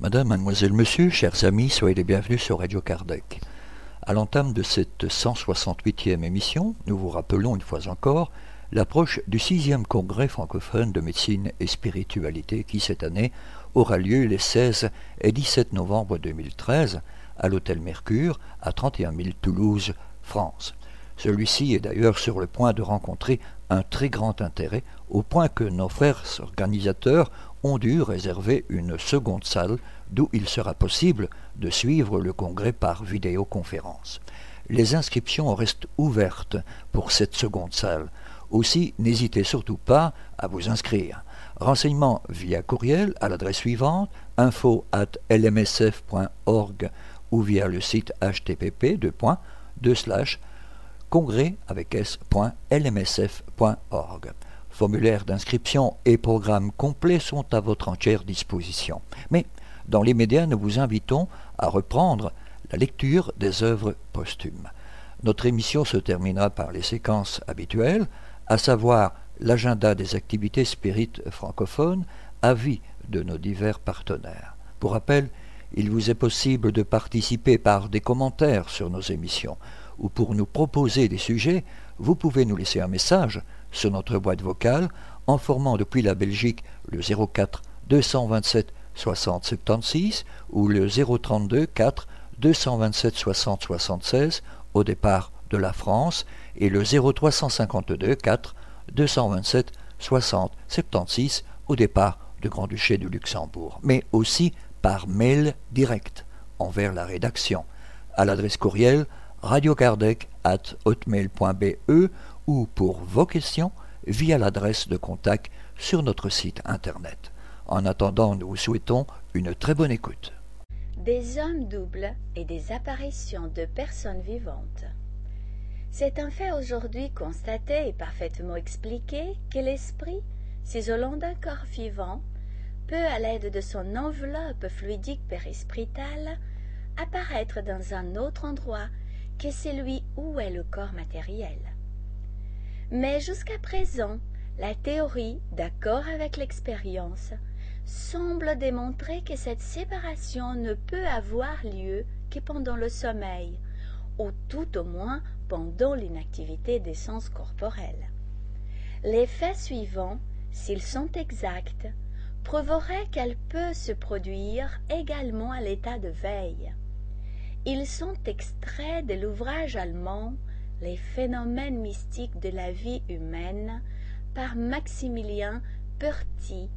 Madame, mademoiselle, monsieur, chers amis, soyez les bienvenus sur Radio Kardec. À l'entame de cette 168e émission, nous vous rappelons une fois encore l'approche du 6e congrès francophone de médecine et spiritualité qui, cette année, aura lieu les 16 et 17 novembre 2013 à l'Hôtel Mercure à 31 000 Toulouse, France. Celui-ci est d'ailleurs sur le point de rencontrer un très grand intérêt, au point que nos frères organisateurs ont dû réserver une seconde salle d'où il sera possible de suivre le congrès par vidéoconférence. Les inscriptions restent ouvertes pour cette seconde salle. Aussi, n'hésitez surtout pas à vous inscrire. Renseignements via courriel à l'adresse suivante info at lmsf.org ou via le site http congrès avec s.lmsf.org. Formulaire d'inscription et programme complet sont à votre entière disposition. Mais dans les médias, nous vous invitons à reprendre la lecture des œuvres posthumes. Notre émission se terminera par les séquences habituelles, à savoir l'agenda des activités spirites francophones, avis de nos divers partenaires. Pour rappel, il vous est possible de participer par des commentaires sur nos émissions, ou pour nous proposer des sujets, vous pouvez nous laisser un message sur notre boîte vocale en formant depuis la Belgique le 04 227 60 76 ou le 032 4 227 60 76 au départ de la France et le 0352 4 227 60 76 au départ du Grand-Duché du Luxembourg, mais aussi par mail direct envers la rédaction à l'adresse courriel radiocardec at hotmail.be ou pour vos questions via l'adresse de contact sur notre site internet. En attendant, nous vous souhaitons une très bonne écoute. Des hommes doubles et des apparitions de personnes vivantes. C'est un fait aujourd'hui constaté et parfaitement expliqué que l'esprit, s'isolant d'un corps vivant, peut, à l'aide de son enveloppe fluidique périspritale, apparaître dans un autre endroit que celui où est le corps matériel. Mais jusqu'à présent, la théorie, d'accord avec l'expérience, semble démontrer que cette séparation ne peut avoir lieu que pendant le sommeil, ou tout au moins pendant l'inactivité des sens corporels. Les faits suivants, s'ils sont exacts, prouveraient qu'elle peut se produire également à l'état de veille. Ils sont extraits de l'ouvrage allemand les phénomènes mystiques de la vie humaine par Maximilien Perty,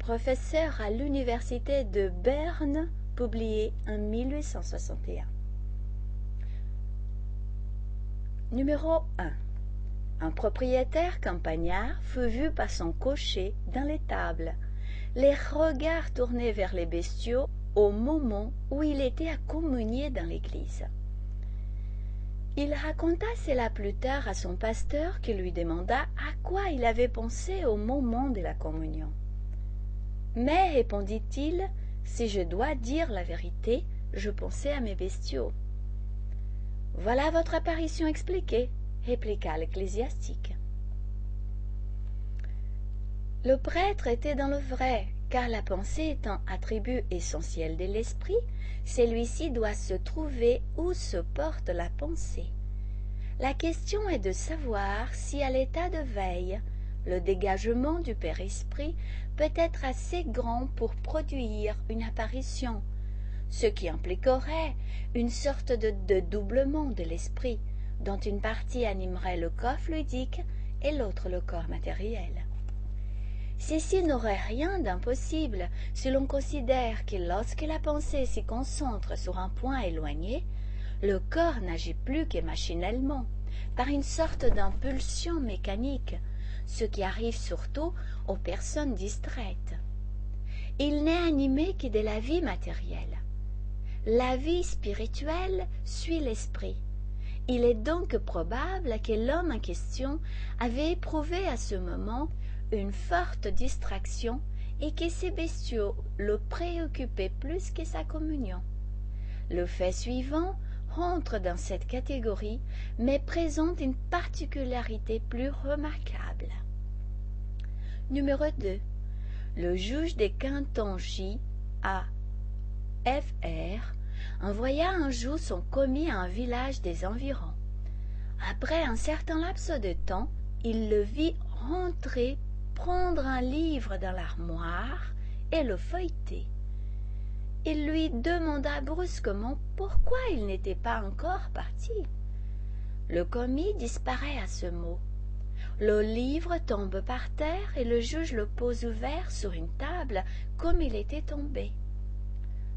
professeur à l'université de Berne, publié en 1861. Numéro 1. Un propriétaire campagnard fut vu par son cocher dans l'étable, les regards tournés vers les bestiaux au moment où il était à communier dans l'église. Il raconta cela plus tard à son pasteur qui lui demanda à quoi il avait pensé au moment de la communion. Mais, répondit-il, si je dois dire la vérité, je pensais à mes bestiaux. Voilà votre apparition expliquée, répliqua l'ecclésiastique. Le prêtre était dans le vrai, car la pensée étant attribut essentiel de l'esprit, celui-ci doit se trouver où se porte la pensée. La question est de savoir si à l'état de veille, le dégagement du père-esprit peut être assez grand pour produire une apparition, ce qui impliquerait une sorte de dédoublement de l'esprit, dont une partie animerait le corps fluidique et l'autre le corps matériel. Ceci n'aurait rien d'impossible si l'on considère que lorsque la pensée s'y concentre sur un point éloigné, le corps n'agit plus que machinalement, par une sorte d'impulsion mécanique, ce qui arrive surtout aux personnes distraites. Il n'est animé que de la vie matérielle. La vie spirituelle suit l'esprit. Il est donc probable que l'homme en question avait éprouvé à ce moment une forte distraction et que ces bestiaux le préoccupaient plus que sa communion. Le fait suivant rentre dans cette catégorie, mais présente une particularité plus remarquable. Numéro 2. Le juge des cantons. A. F.R. envoya un jour son commis à un village des environs. Après un certain laps de temps, il le vit rentrer, prendre un livre dans l'armoire et le feuilleter. Il lui demanda brusquement pourquoi il n'était pas encore parti. Le commis disparaît à ce mot. Le livre tombe par terre et le juge le pose ouvert sur une table comme il était tombé.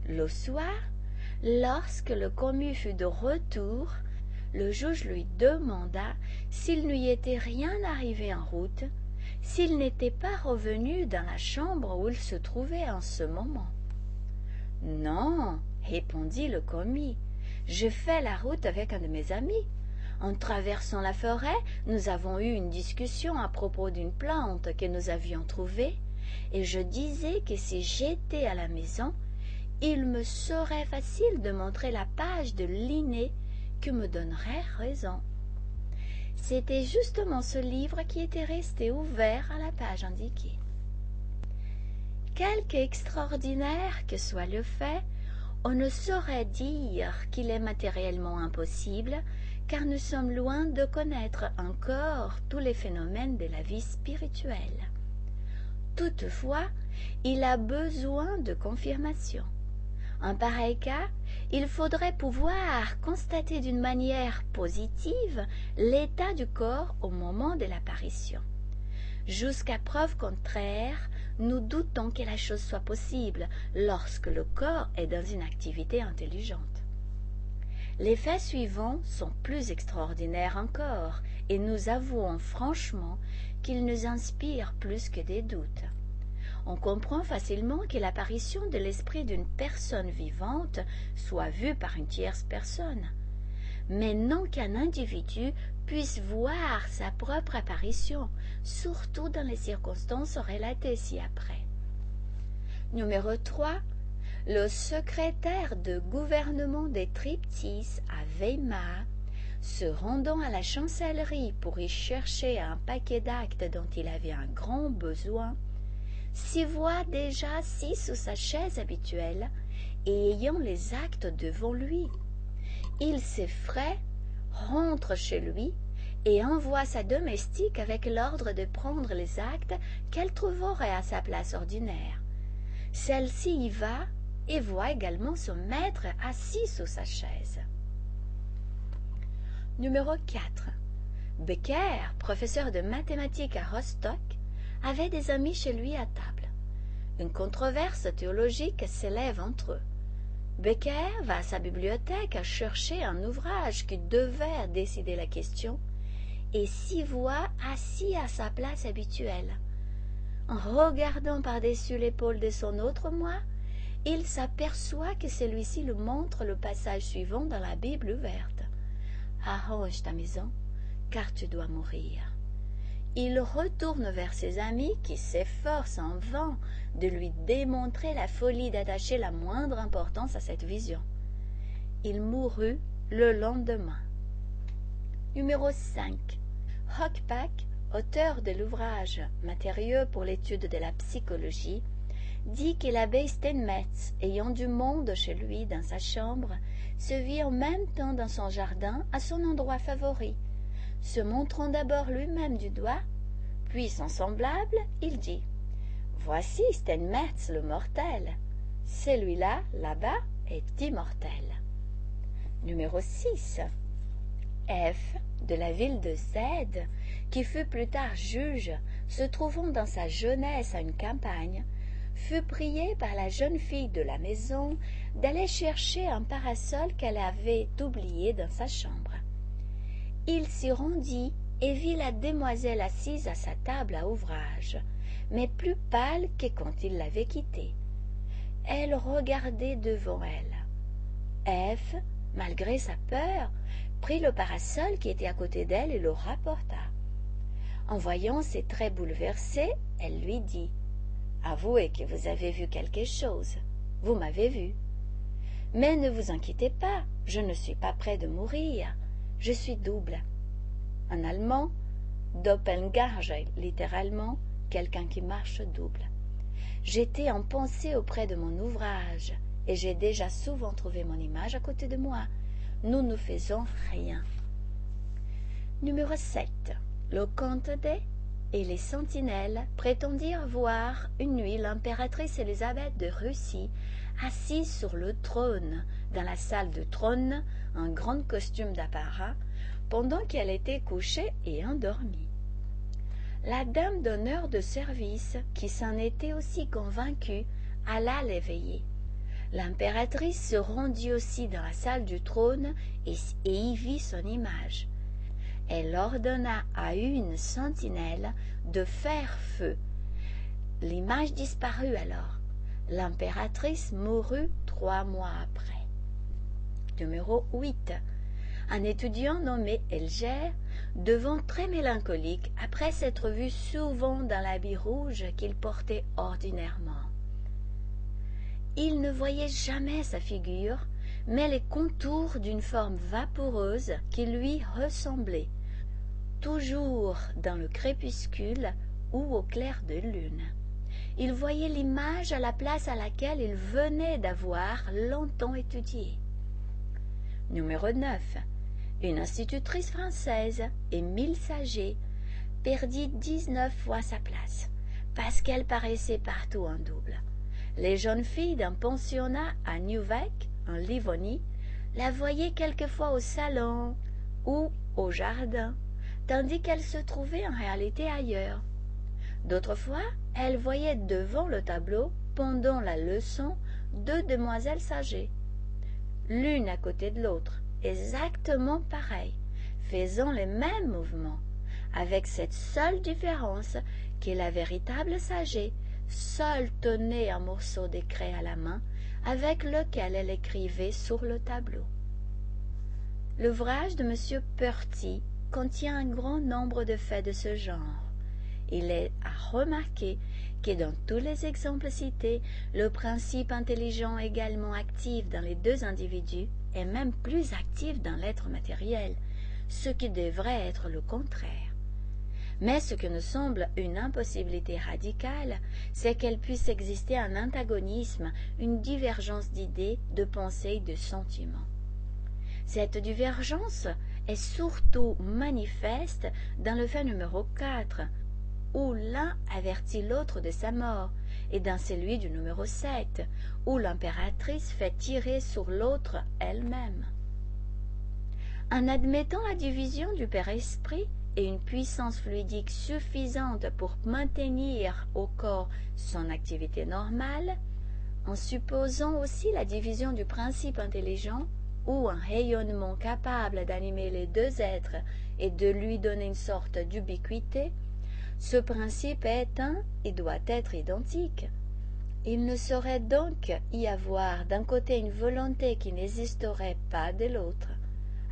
Le soir, lorsque le commis fut de retour, le juge lui demanda s'il n'y était rien arrivé en route, s'il n'était pas revenu dans la chambre où il se trouvait en ce moment. Non, répondit le commis, je fais la route avec un de mes amis. En traversant la forêt, nous avons eu une discussion à propos d'une plante que nous avions trouvée, et je disais que si j'étais à la maison, il me serait facile de montrer la page de Linné qui me donnerait raison. C'était justement ce livre qui était resté ouvert à la page indiquée. Quelque extraordinaire que soit le fait, on ne saurait dire qu'il est matériellement impossible, car nous sommes loin de connaître encore tous les phénomènes de la vie spirituelle. Toutefois, il a besoin de confirmation. En pareil cas, il faudrait pouvoir constater d'une manière positive l'état du corps au moment de l'apparition. Jusqu'à preuve contraire, nous doutons que la chose soit possible lorsque le corps est dans une activité intelligente. Les faits suivants sont plus extraordinaires encore, et nous avouons franchement qu'ils nous inspirent plus que des doutes. On comprend facilement que l'apparition de l'esprit d'une personne vivante soit vue par une tierce personne, mais non qu'un individu puisse voir sa propre apparition, surtout dans les circonstances relatées ci-après. Numéro 3. Le secrétaire de gouvernement des Triptis à Weimar, se rendant à la chancellerie pour y chercher un paquet d'actes dont il avait un grand besoin, s'y voit déjà assis sous sa chaise habituelle et ayant les actes devant lui. Il s'effraie rentre chez lui et envoie sa domestique avec l'ordre de prendre les actes qu'elle trouverait à sa place ordinaire. Celle-ci y va et voit également son maître assis sous sa chaise. Numéro 4. Becker, professeur de mathématiques à Rostock, avait des amis chez lui à table. Une controverse théologique s'élève entre eux. Becker va à sa bibliothèque chercher un ouvrage qui devait décider la question et s'y voit assis à sa place habituelle. En regardant par-dessus l'épaule de son autre moi, il s'aperçoit que celui-ci lui montre le passage suivant dans la Bible ouverte. Arrange ta maison, car tu dois mourir. Il retourne vers ses amis qui s'efforcent en vain de lui démontrer la folie d'attacher la moindre importance à cette vision. Il mourut le lendemain. Numéro 5. Hockpack, auteur de l'ouvrage Matériaux pour l'étude de la psychologie, dit que l'abbé Steinmetz, ayant du monde chez lui dans sa chambre, se vit en même temps dans son jardin à son endroit favori. Se montrant d'abord lui-même du doigt, puis son semblable, il dit Voici Steinmetz le mortel. Celui-là, là-bas, est immortel. Numéro 6. F, de la ville de Z, qui fut plus tard juge, se trouvant dans sa jeunesse à une campagne, fut prié par la jeune fille de la maison d'aller chercher un parasol qu'elle avait oublié dans sa chambre. Il s'y rendit et vit la demoiselle assise à sa table à ouvrage, mais plus pâle que quand il l'avait quittée. Elle regardait devant elle. F, malgré sa peur, prit le parasol qui était à côté d'elle et le rapporta. En voyant ses traits bouleversés, elle lui dit Avouez que vous avez vu quelque chose. Vous m'avez vu. Mais ne vous inquiétez pas, je ne suis pas près de mourir. Je suis double. En allemand, Doppelgarge, littéralement, quelqu'un qui marche double. J'étais en pensée auprès de mon ouvrage, et j'ai déjà souvent trouvé mon image à côté de moi. Nous ne faisons rien. Numéro 7. Le comte des et les sentinelles prétendirent voir une nuit l'impératrice Élisabeth de Russie assise sur le trône dans la salle de trône en grand costume d'apparat pendant qu'elle était couchée et endormie. La dame d'honneur de service, qui s'en était aussi convaincue, alla l'éveiller. L'impératrice se rendit aussi dans la salle du trône et, y vit son image. Elle ordonna à une sentinelle de faire feu. L'image disparut alors. L'impératrice mourut trois mois après. Numéro 8. Un étudiant nommé Elger devint très mélancolique après s'être vu souvent dans l'habit rouge qu'il portait ordinairement. Il ne voyait jamais sa figure, mais les contours d'une forme vaporeuse qui lui ressemblait, toujours dans le crépuscule ou au clair de lune. Il voyait l'image à la place à laquelle il venait d'avoir longtemps étudié. Numéro 9. Une institutrice française, Émile Saget, perdit dix-neuf fois sa place, parce qu'elle paraissait partout en double. Les jeunes filles d'un pensionnat à Newbeck, en Livonie, la voyaient quelquefois au salon ou au jardin, tandis qu'elle se trouvait en réalité ailleurs. D'autres fois, elle voyait devant le tableau, pendant la leçon, deux demoiselles sages, l'une à côté de l'autre, exactement pareilles, faisant les mêmes mouvements, avec cette seule différence que la véritable sagée seule tenait un morceau d'écrit à la main avec lequel elle écrivait sur le tableau. L'ouvrage de M. Purty contient un grand nombre de faits de ce genre. Il est à remarquer que dans tous les exemples cités, le principe intelligent également actif dans les deux individus est même plus actif dans l'être matériel, ce qui devrait être le contraire. Mais ce que nous semble une impossibilité radicale, c'est qu'elle puisse exister un antagonisme, une divergence d'idées, de pensées, de sentiments. Cette divergence est surtout manifeste dans le fait numéro 4, où l'un avertit l'autre de sa mort, et dans celui du numéro 7, où l'impératrice fait tirer sur l'autre elle-même. En admettant la division du Père-Esprit, et une puissance fluidique suffisante pour maintenir au corps son activité normale, en supposant aussi la division du principe intelligent ou un rayonnement capable d'animer les deux êtres et de lui donner une sorte d'ubiquité, ce principe est un et doit être identique. Il ne saurait donc y avoir d'un côté une volonté qui n'existerait pas de l'autre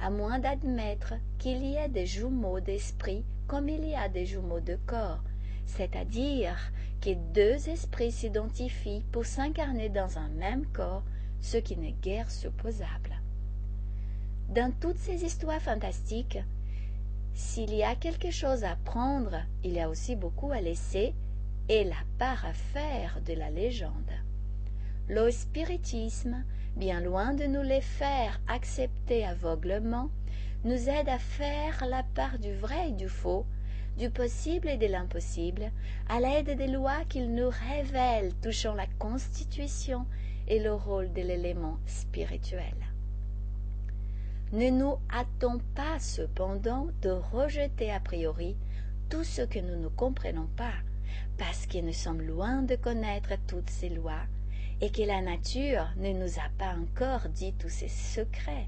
à moins d'admettre qu'il y ait des jumeaux d'esprit comme il y a des jumeaux de corps, c'est-à-dire que deux esprits s'identifient pour s'incarner dans un même corps, ce qui n'est guère supposable. Dans toutes ces histoires fantastiques, s'il y a quelque chose à prendre, il y a aussi beaucoup à laisser et la part à faire de la légende. Le spiritisme bien loin de nous les faire accepter aveuglement, nous aide à faire la part du vrai et du faux, du possible et de l'impossible, à l'aide des lois qu'il nous révèle touchant la constitution et le rôle de l'élément spirituel. Ne nous hâtons pas cependant de rejeter a priori tout ce que nous ne comprenons pas, parce que nous sommes loin de connaître toutes ces lois, et que la nature ne nous a pas encore dit tous ses secrets.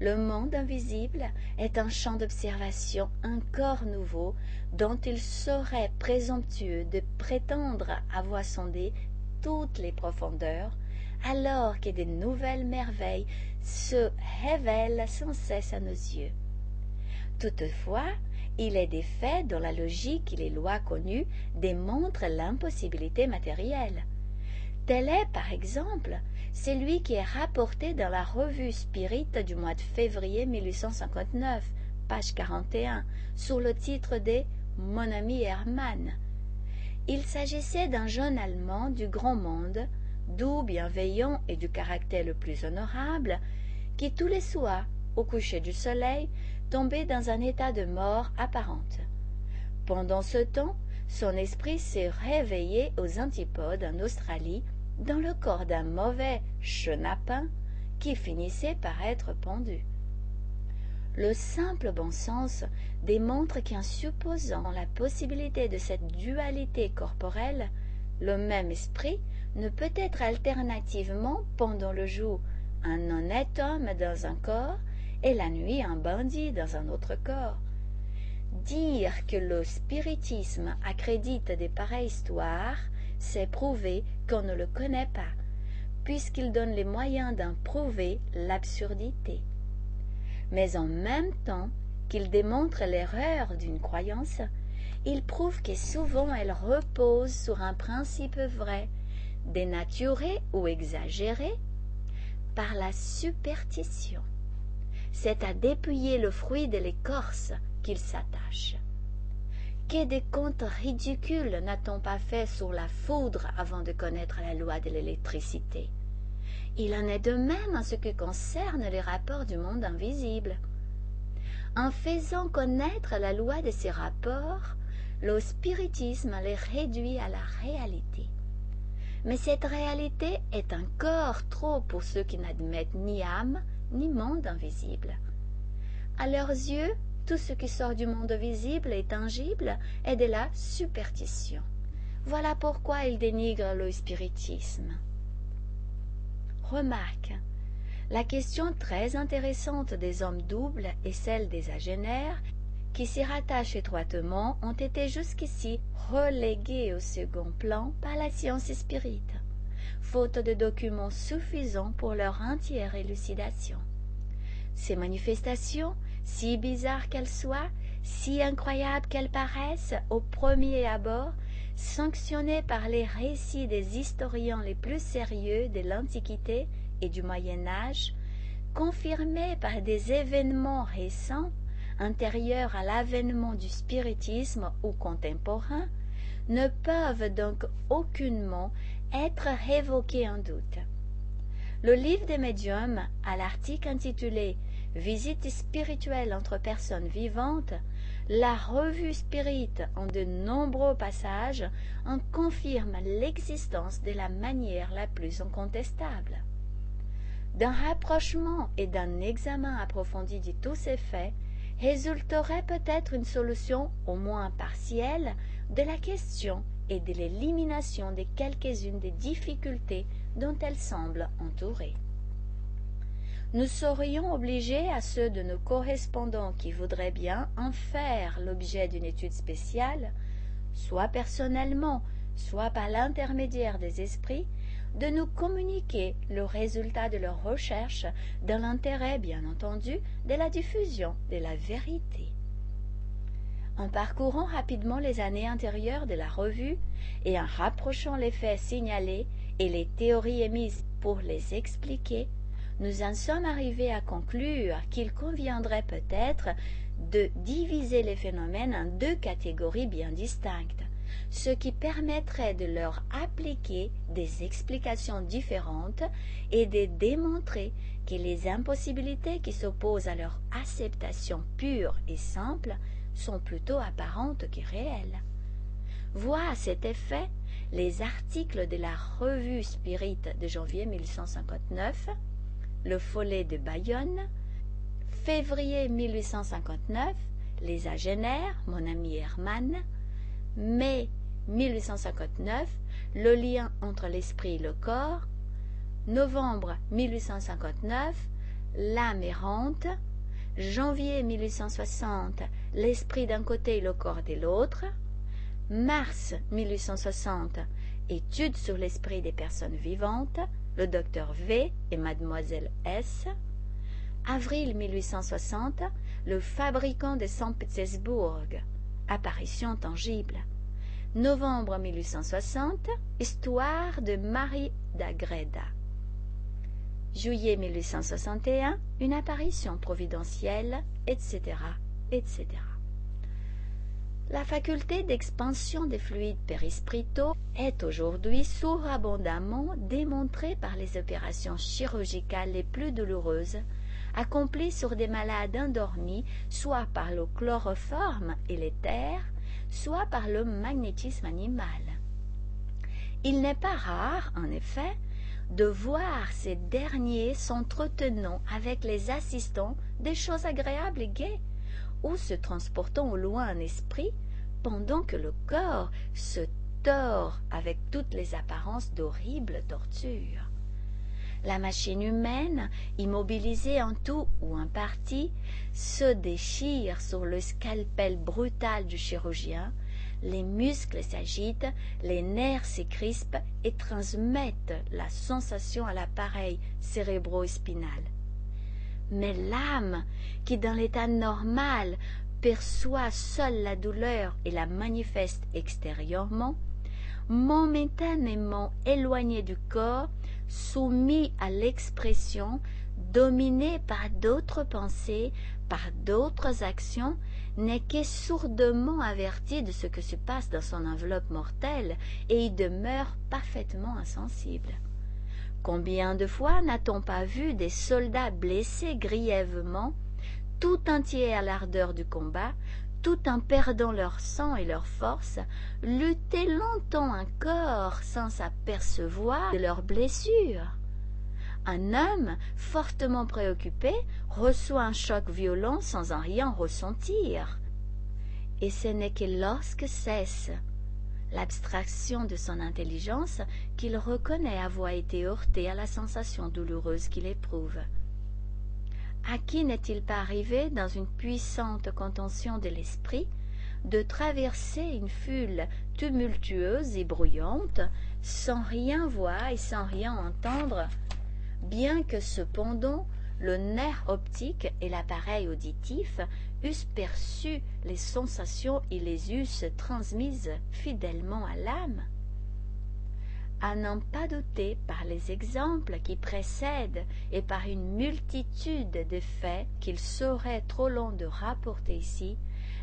Le monde invisible est un champ d'observation encore nouveau dont il serait présomptueux de prétendre avoir sondé toutes les profondeurs, alors que de nouvelles merveilles se révèlent sans cesse à nos yeux. Toutefois, Il est des faits dont la logique et les lois connues démontrent l'impossibilité matérielle. Tel est, par exemple, celui qui est rapporté dans la revue Spirit du mois de février 1859, page 41, sous le titre de Mon ami Hermann. Il s'agissait d'un jeune Allemand du grand monde, doux, bienveillant et du caractère le plus honorable, qui tous les soirs, au coucher du soleil, tombait dans un état de mort apparente. Pendant ce temps, son esprit s'est réveillé aux antipodes en Australie dans le corps d'un mauvais chenapin qui finissait par être pendu. Le simple bon sens démontre qu'en supposant la possibilité de cette dualité corporelle, le même esprit ne peut être alternativement pendant le jour un honnête homme dans un corps et la nuit un bandit dans un autre corps. Dire que le spiritisme accrédite des pareilles histoires, c'est prouver qu'on ne le connaît pas, puisqu'il donne les moyens d'en prouver l'absurdité. Mais en même temps qu'il démontre l'erreur d'une croyance, il prouve que souvent elle repose sur un principe vrai, dénaturé ou exagéré par la superstition c'est à dépouiller le fruit de l'écorce qu'il s'attache. Que des contes ridicules n'a-t-on pas fait sur la foudre avant de connaître la loi de l'électricité? Il en est de même en ce qui concerne les rapports du monde invisible. En faisant connaître la loi de ces rapports, le spiritisme les réduit à la réalité. Mais cette réalité est encore trop pour ceux qui n'admettent ni âme, ni monde invisible. À leurs yeux, tout ce qui sort du monde visible et tangible est de la superstition. Voilà pourquoi ils dénigrent le spiritisme. Remarque, la question très intéressante des hommes doubles et celle des agénaires, qui s'y rattachent étroitement, ont été jusqu'ici reléguées au second plan par la science spirite faute de documents suffisants pour leur entière élucidation. Ces manifestations, si bizarres qu'elles soient, si incroyables qu'elles paraissent au premier abord, sanctionnées par les récits des historiens les plus sérieux de l'Antiquité et du Moyen Âge, confirmées par des événements récents, antérieurs à l'avènement du spiritisme ou contemporain, ne peuvent donc aucunement être révoqué en doute. Le livre des médiums, à l'article intitulé Visite spirituelle entre personnes vivantes, la revue Spirit en de nombreux passages en confirme l'existence de la manière la plus incontestable. D'un rapprochement et d'un examen approfondi de tous ces faits, résulterait peut-être une solution au moins partielle de la question et de l'élimination de quelques-unes des difficultés dont elle semble entourée. Nous serions obligés à ceux de nos correspondants qui voudraient bien en faire l'objet d'une étude spéciale, soit personnellement, soit par l'intermédiaire des esprits, de nous communiquer le résultat de leurs recherches dans l'intérêt, bien entendu, de la diffusion de la vérité. En parcourant rapidement les années antérieures de la revue et en rapprochant les faits signalés et les théories émises pour les expliquer, nous en sommes arrivés à conclure qu'il conviendrait peut-être de diviser les phénomènes en deux catégories bien distinctes, ce qui permettrait de leur appliquer des explications différentes et de démontrer que les impossibilités qui s'opposent à leur acceptation pure et simple sont plutôt apparentes que réelles. Voient à cet effet les articles de la Revue Spirit de janvier 1159, Le Follet de Bayonne, février 1859, Les Agénaires, mon ami Hermann, mai 1859, Le lien entre l'esprit et le corps, novembre 1859, L'âme errante, janvier 1860, L'esprit d'un côté et le corps de l'autre, mars 1860, Études sur l'esprit des personnes vivantes, le docteur V et mademoiselle S, avril 1860, le fabricant de Saint-Pétersbourg, apparition tangible. Novembre 1860, histoire de Marie d'Agreda. Juillet 1861, une apparition providentielle, etc., etc. La faculté d'expansion des fluides périspritaux est aujourd'hui surabondamment démontrée par les opérations chirurgicales les plus douloureuses accomplies sur des malades endormis soit par le chloroforme et l'éther, soit par le magnétisme animal. Il n'est pas rare, en effet, de voir ces derniers s'entretenant avec les assistants des choses agréables et gaies, ou se transportant au loin en esprit, pendant que le corps se tord avec toutes les apparences d'horribles tortures. La machine humaine, immobilisée en tout ou en partie, se déchire sur le scalpel brutal du chirurgien, les muscles s'agitent, les nerfs s'écrispent et transmettent la sensation à l'appareil cérébro-spinal. Mais l'âme, qui dans l'état normal perçoit seule la douleur et la manifeste extérieurement, momentanément éloignée du corps, soumis à l'expression, dominé par d'autres pensées, par d'autres actions, n'est que sourdement averti de ce que se passe dans son enveloppe mortelle et y demeure parfaitement insensible. Combien de fois n'a-t-on pas vu des soldats blessés grièvement, tout entiers à l'ardeur du combat, tout en perdant leur sang et leur force, lutter longtemps encore sans s'apercevoir de leurs blessures. Un homme fortement préoccupé reçoit un choc violent sans en rien ressentir. Et ce n'est que lorsque cesse l'abstraction de son intelligence qu'il reconnaît avoir été heurté à la sensation douloureuse qu'il éprouve. À qui n'est-il pas arrivé, dans une puissante contention de l'esprit, de traverser une foule tumultueuse et bruyante, sans rien voir et sans rien entendre, bien que cependant le nerf optique et l'appareil auditif eussent perçu les sensations et les eussent transmises fidèlement à l'âme? À n'en pas douter par les exemples qui précèdent et par une multitude de faits qu'il serait trop long de rapporter ici,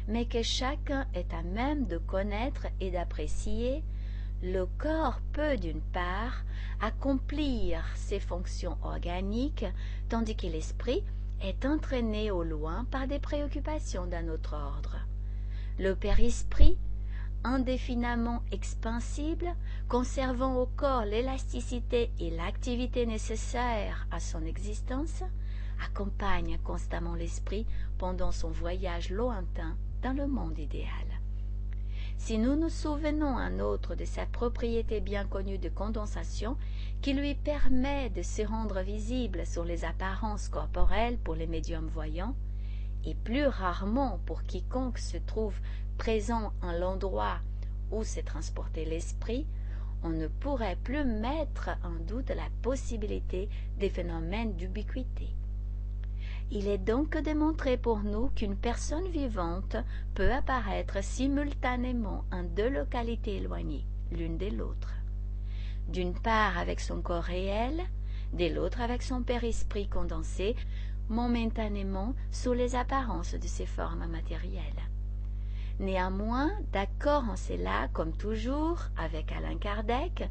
mais que chacun est à même de connaître et d'apprécier, le corps peut d'une part accomplir ses fonctions organiques, tandis que l'esprit est entraîné au loin par des préoccupations d'un autre ordre. Le périsprit indéfiniment expansible, conservant au corps l'élasticité et l'activité nécessaires à son existence, accompagne constamment l'esprit pendant son voyage lointain dans le monde idéal. Si nous nous souvenons un autre de sa propriété bien connue de condensation, qui lui permet de se rendre visible sur les apparences corporelles pour les médiums voyants, et plus rarement pour quiconque se trouve présent en l'endroit où s'est transporté l'esprit, on ne pourrait plus mettre en doute la possibilité des phénomènes d'ubiquité. Il est donc démontré pour nous qu'une personne vivante peut apparaître simultanément en deux localités éloignées l'une de l'autre. D'une part avec son corps réel, de l'autre avec son père-esprit condensé momentanément sous les apparences de ses formes matérielles. Néanmoins, d'accord en cela, comme toujours, avec Alain Kardec,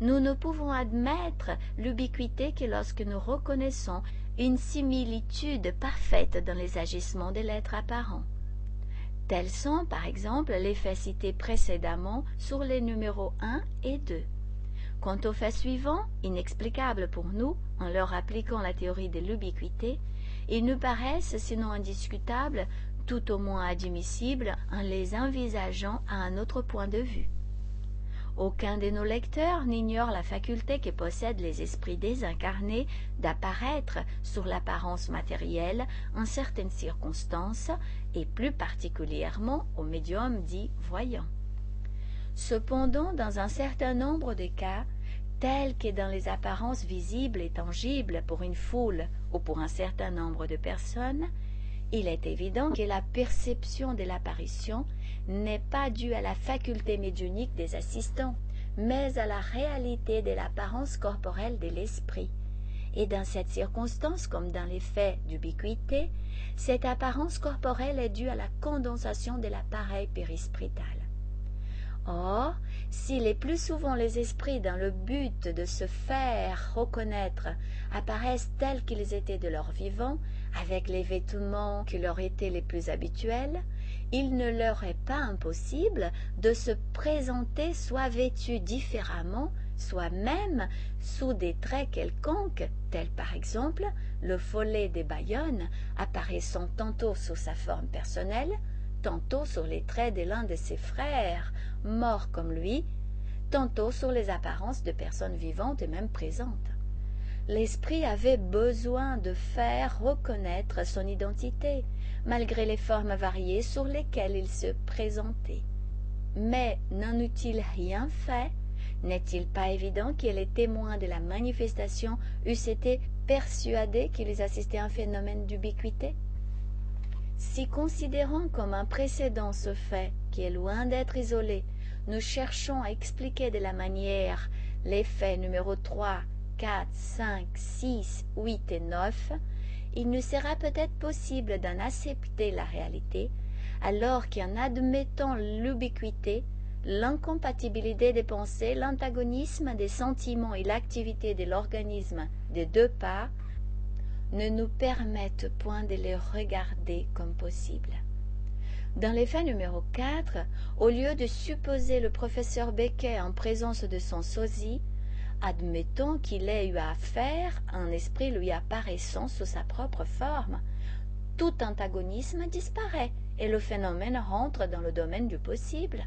nous ne pouvons admettre l'ubiquité que lorsque nous reconnaissons une similitude parfaite dans les agissements des lettres apparents. Tels sont, par exemple, les faits cités précédemment sur les numéros 1 et 2. Quant aux faits suivants, inexplicables pour nous, en leur appliquant la théorie de l'ubiquité, ils nous paraissent, sinon indiscutables, tout au moins admissibles en les envisageant à un autre point de vue. Aucun de nos lecteurs n'ignore la faculté que possèdent les esprits désincarnés d'apparaître sur l'apparence matérielle en certaines circonstances et plus particulièrement au médium dit voyant. Cependant, dans un certain nombre de cas, tels que dans les apparences visibles et tangibles pour une foule ou pour un certain nombre de personnes, Il est évident que la perception de l'apparition n'est pas due à la faculté médionique des assistants, mais à la réalité de l'apparence corporelle de l'esprit. Et dans cette circonstance, comme dans les faits d'ubiquité, cette apparence corporelle est due à la condensation de l'appareil périsprétal. Or, si les plus souvent les esprits, dans le but de se faire reconnaître, apparaissent tels qu'ils étaient de leur vivant, avec les vêtements qui leur étaient les plus habituels, il ne leur est pas impossible de se présenter soit vêtus différemment, soit même sous des traits quelconques, tels par exemple le follet des Bayonnes apparaissant tantôt sous sa forme personnelle, tantôt sur les traits de l'un de ses frères, mort comme lui, tantôt sur les apparences de personnes vivantes et même présentes. L'esprit avait besoin de faire reconnaître son identité, malgré les formes variées sur lesquelles il se présentait. Mais n'en eût-il rien fait? N'est-il pas évident que les témoins de la manifestation? Eussent été persuadés qu'ils assistaient à un phénomène d'ubiquité? Si considérant comme un précédent ce fait, qui est loin d'être isolé, nous cherchons à expliquer de la manière les faits numéro 3, 4, 5, 6, 8 et 9, il nous sera peut-être possible d'en accepter la réalité, alors qu'en admettant l'ubiquité, l'incompatibilité des pensées, l'antagonisme des sentiments et l'activité de l'organisme des deux parts ne nous permettent point de les regarder comme possibles. Dans l'effet numéro 4, au lieu de supposer le professeur Becquet en présence de son sosie, admettons qu'il ait eu affaire à un esprit lui apparaissant sous sa propre forme. Tout antagonisme disparaît et le phénomène rentre dans le domaine du possible.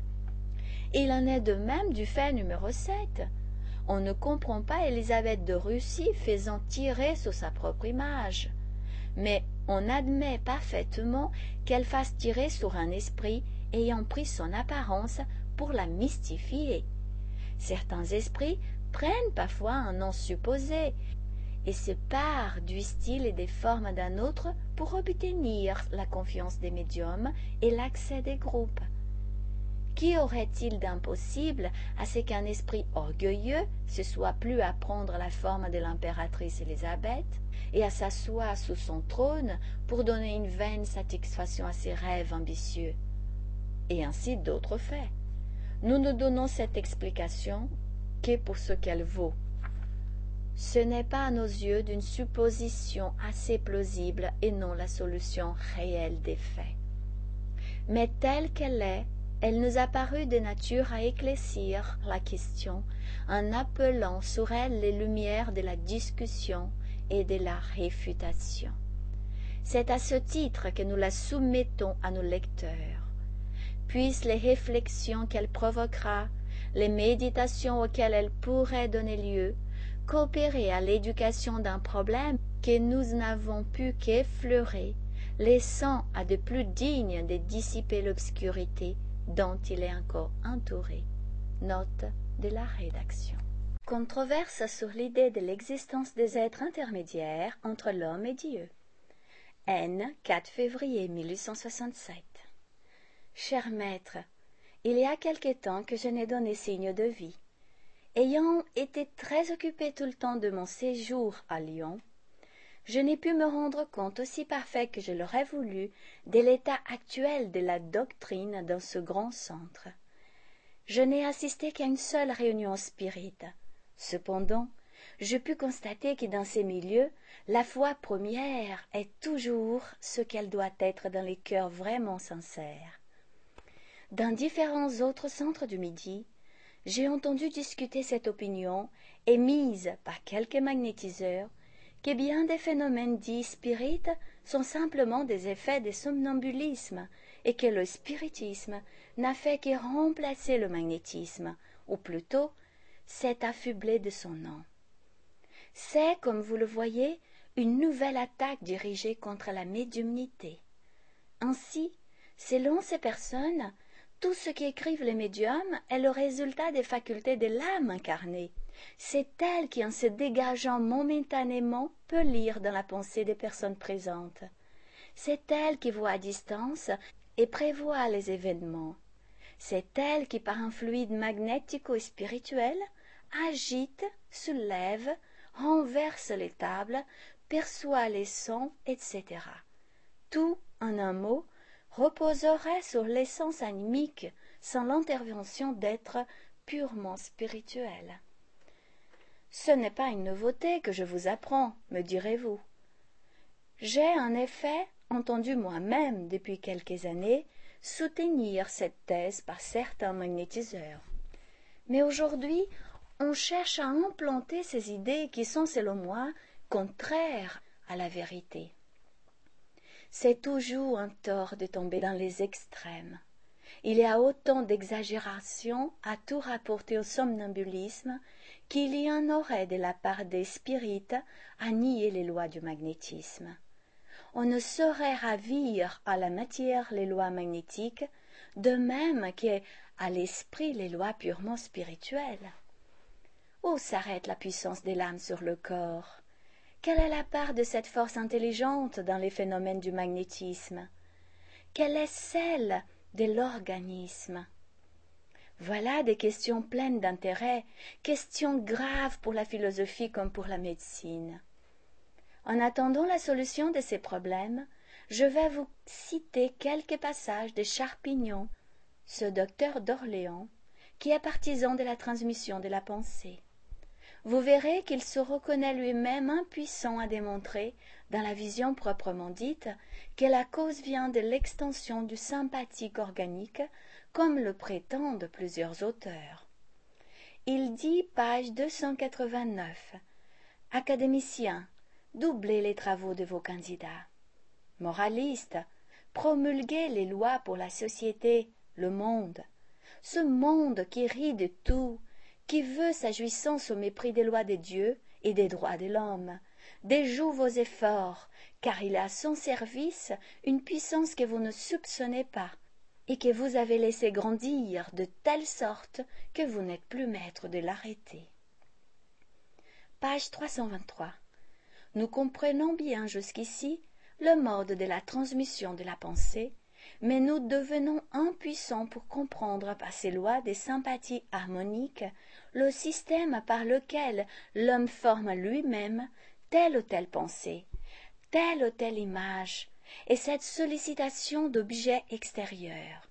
Il en est de même du fait numéro 7. On ne comprend pas Élisabeth de Russie faisant tirer sous sa propre image. Mais on admet parfaitement qu'elle fasse tirer sur un esprit ayant pris son apparence pour la mystifier. Certains esprits prennent parfois un nom supposé et se parent du style et des formes d'un autre pour obtenir la confiance des médiums et l'accès des groupes. Qu'y aurait-il d'impossible à ce qu'un esprit orgueilleux se soit plus à prendre la forme de l'impératrice Élisabeth et à s'asseoir sous son trône pour donner une vaine satisfaction à ses rêves ambitieux? Et ainsi d'autres faits. Nous ne donnons cette explication que pour ce qu'elle vaut. Ce n'est pas à nos yeux d'une supposition assez plausible et non la solution réelle des faits. Mais telle qu'elle est, elle nous a paru de nature à éclaircir la question en appelant sur elle les lumières de la discussion et de la réfutation. C'est à ce titre que nous la soumettons à nos lecteurs. Puissent les réflexions qu'elle provoquera, les méditations auxquelles elle pourrait donner lieu, coopérer à l'éducation d'un problème que nous n'avons pu qu'effleurer, laissant à de plus dignes de dissiper l'obscurité dont il est encore entouré. Note de la rédaction. Controverse sur l'idée de l'existence des êtres intermédiaires entre l'homme et Dieu. N. 4 février 1867. Cher maître, il y a quelque temps que je n'ai donné signe de vie. Ayant été très occupé tout le temps de mon séjour à Lyon, je n'ai pu me rendre compte aussi parfait que je l'aurais voulu de l'état actuel de la doctrine dans ce grand centre. Je n'ai assisté qu'à une seule réunion spirite. Cependant, je pus constater que dans ces milieux, la foi première est toujours ce qu'elle doit être dans les cœurs vraiment sincères. Dans différents autres centres du Midi, j'ai entendu discuter cette opinion émise par quelques magnétiseurs que bien des phénomènes dits spirites sont simplement des effets des somnambulisme et que le spiritisme n'a fait que remplacer le magnétisme, ou plutôt s'est affublé de son nom. C'est, comme vous le voyez, une nouvelle attaque dirigée contre la médiumnité. Ainsi, selon ces personnes, tout ce qu'écrivent les médiums est le résultat des facultés de l'âme incarnée, c'est elle qui, en se dégageant momentanément, peut lire dans la pensée des personnes présentes. C'est elle qui voit à distance et prévoit les événements. C'est elle qui, par un fluide magnético-spirituel, agite, soulève, renverse les tables, perçoit les sons, etc. Tout, en un mot, reposerait sur l'essence animique sans l'intervention d'êtres purement spirituels. Ce n'est pas une nouveauté que je vous apprends, me direz-vous. J'ai en effet entendu moi-même depuis quelques années soutenir cette thèse par certains magnétiseurs. Mais aujourd'hui, on cherche à implanter ces idées qui sont, selon moi, contraires à la vérité. C'est toujours un tort de tomber dans les extrêmes. Il y a autant d'exagération à tout rapporter au somnambulisme qu'il y en aurait de la part des spirites à nier les lois du magnétisme. On ne saurait ravir à la matière les lois magnétiques, de même qu'à l'esprit les lois purement spirituelles. Où s'arrête la puissance de l'âme sur le corps? Quelle est la part de cette force intelligente dans les phénomènes du magnétisme? Quelle est celle de l'organisme? Voilà des questions pleines d'intérêt, questions graves pour la philosophie comme pour la médecine. En attendant la solution de ces problèmes, je vais vous citer quelques passages de Charpignon, ce docteur d'Orléans, qui est partisan de la transmission de la pensée. Vous verrez qu'il se reconnaît lui-même impuissant à démontrer, dans la vision proprement dite, que la cause vient de l'extension du sympathique organique, comme le prétendent plusieurs auteurs. Il dit, page 289, Académicien, doublez les travaux de vos candidats. Moralistes, promulguez les lois pour la société, le monde. Ce monde qui rit de tout, qui veut sa jouissance au mépris des lois de Dieu et des droits de l'homme? Déjoue vos efforts, car il a à son service une puissance que vous ne soupçonnez pas, et que vous avez laissé grandir de telle sorte que vous n'êtes plus maître de l'arrêter. Page 323. Nous comprenons bien jusqu'ici le mode de la transmission de la pensée, mais nous devenons impuissants pour comprendre par ces lois des sympathies harmoniques le système par lequel l'homme forme lui-même telle ou telle pensée, telle ou telle image, et cette sollicitation d'objets extérieurs.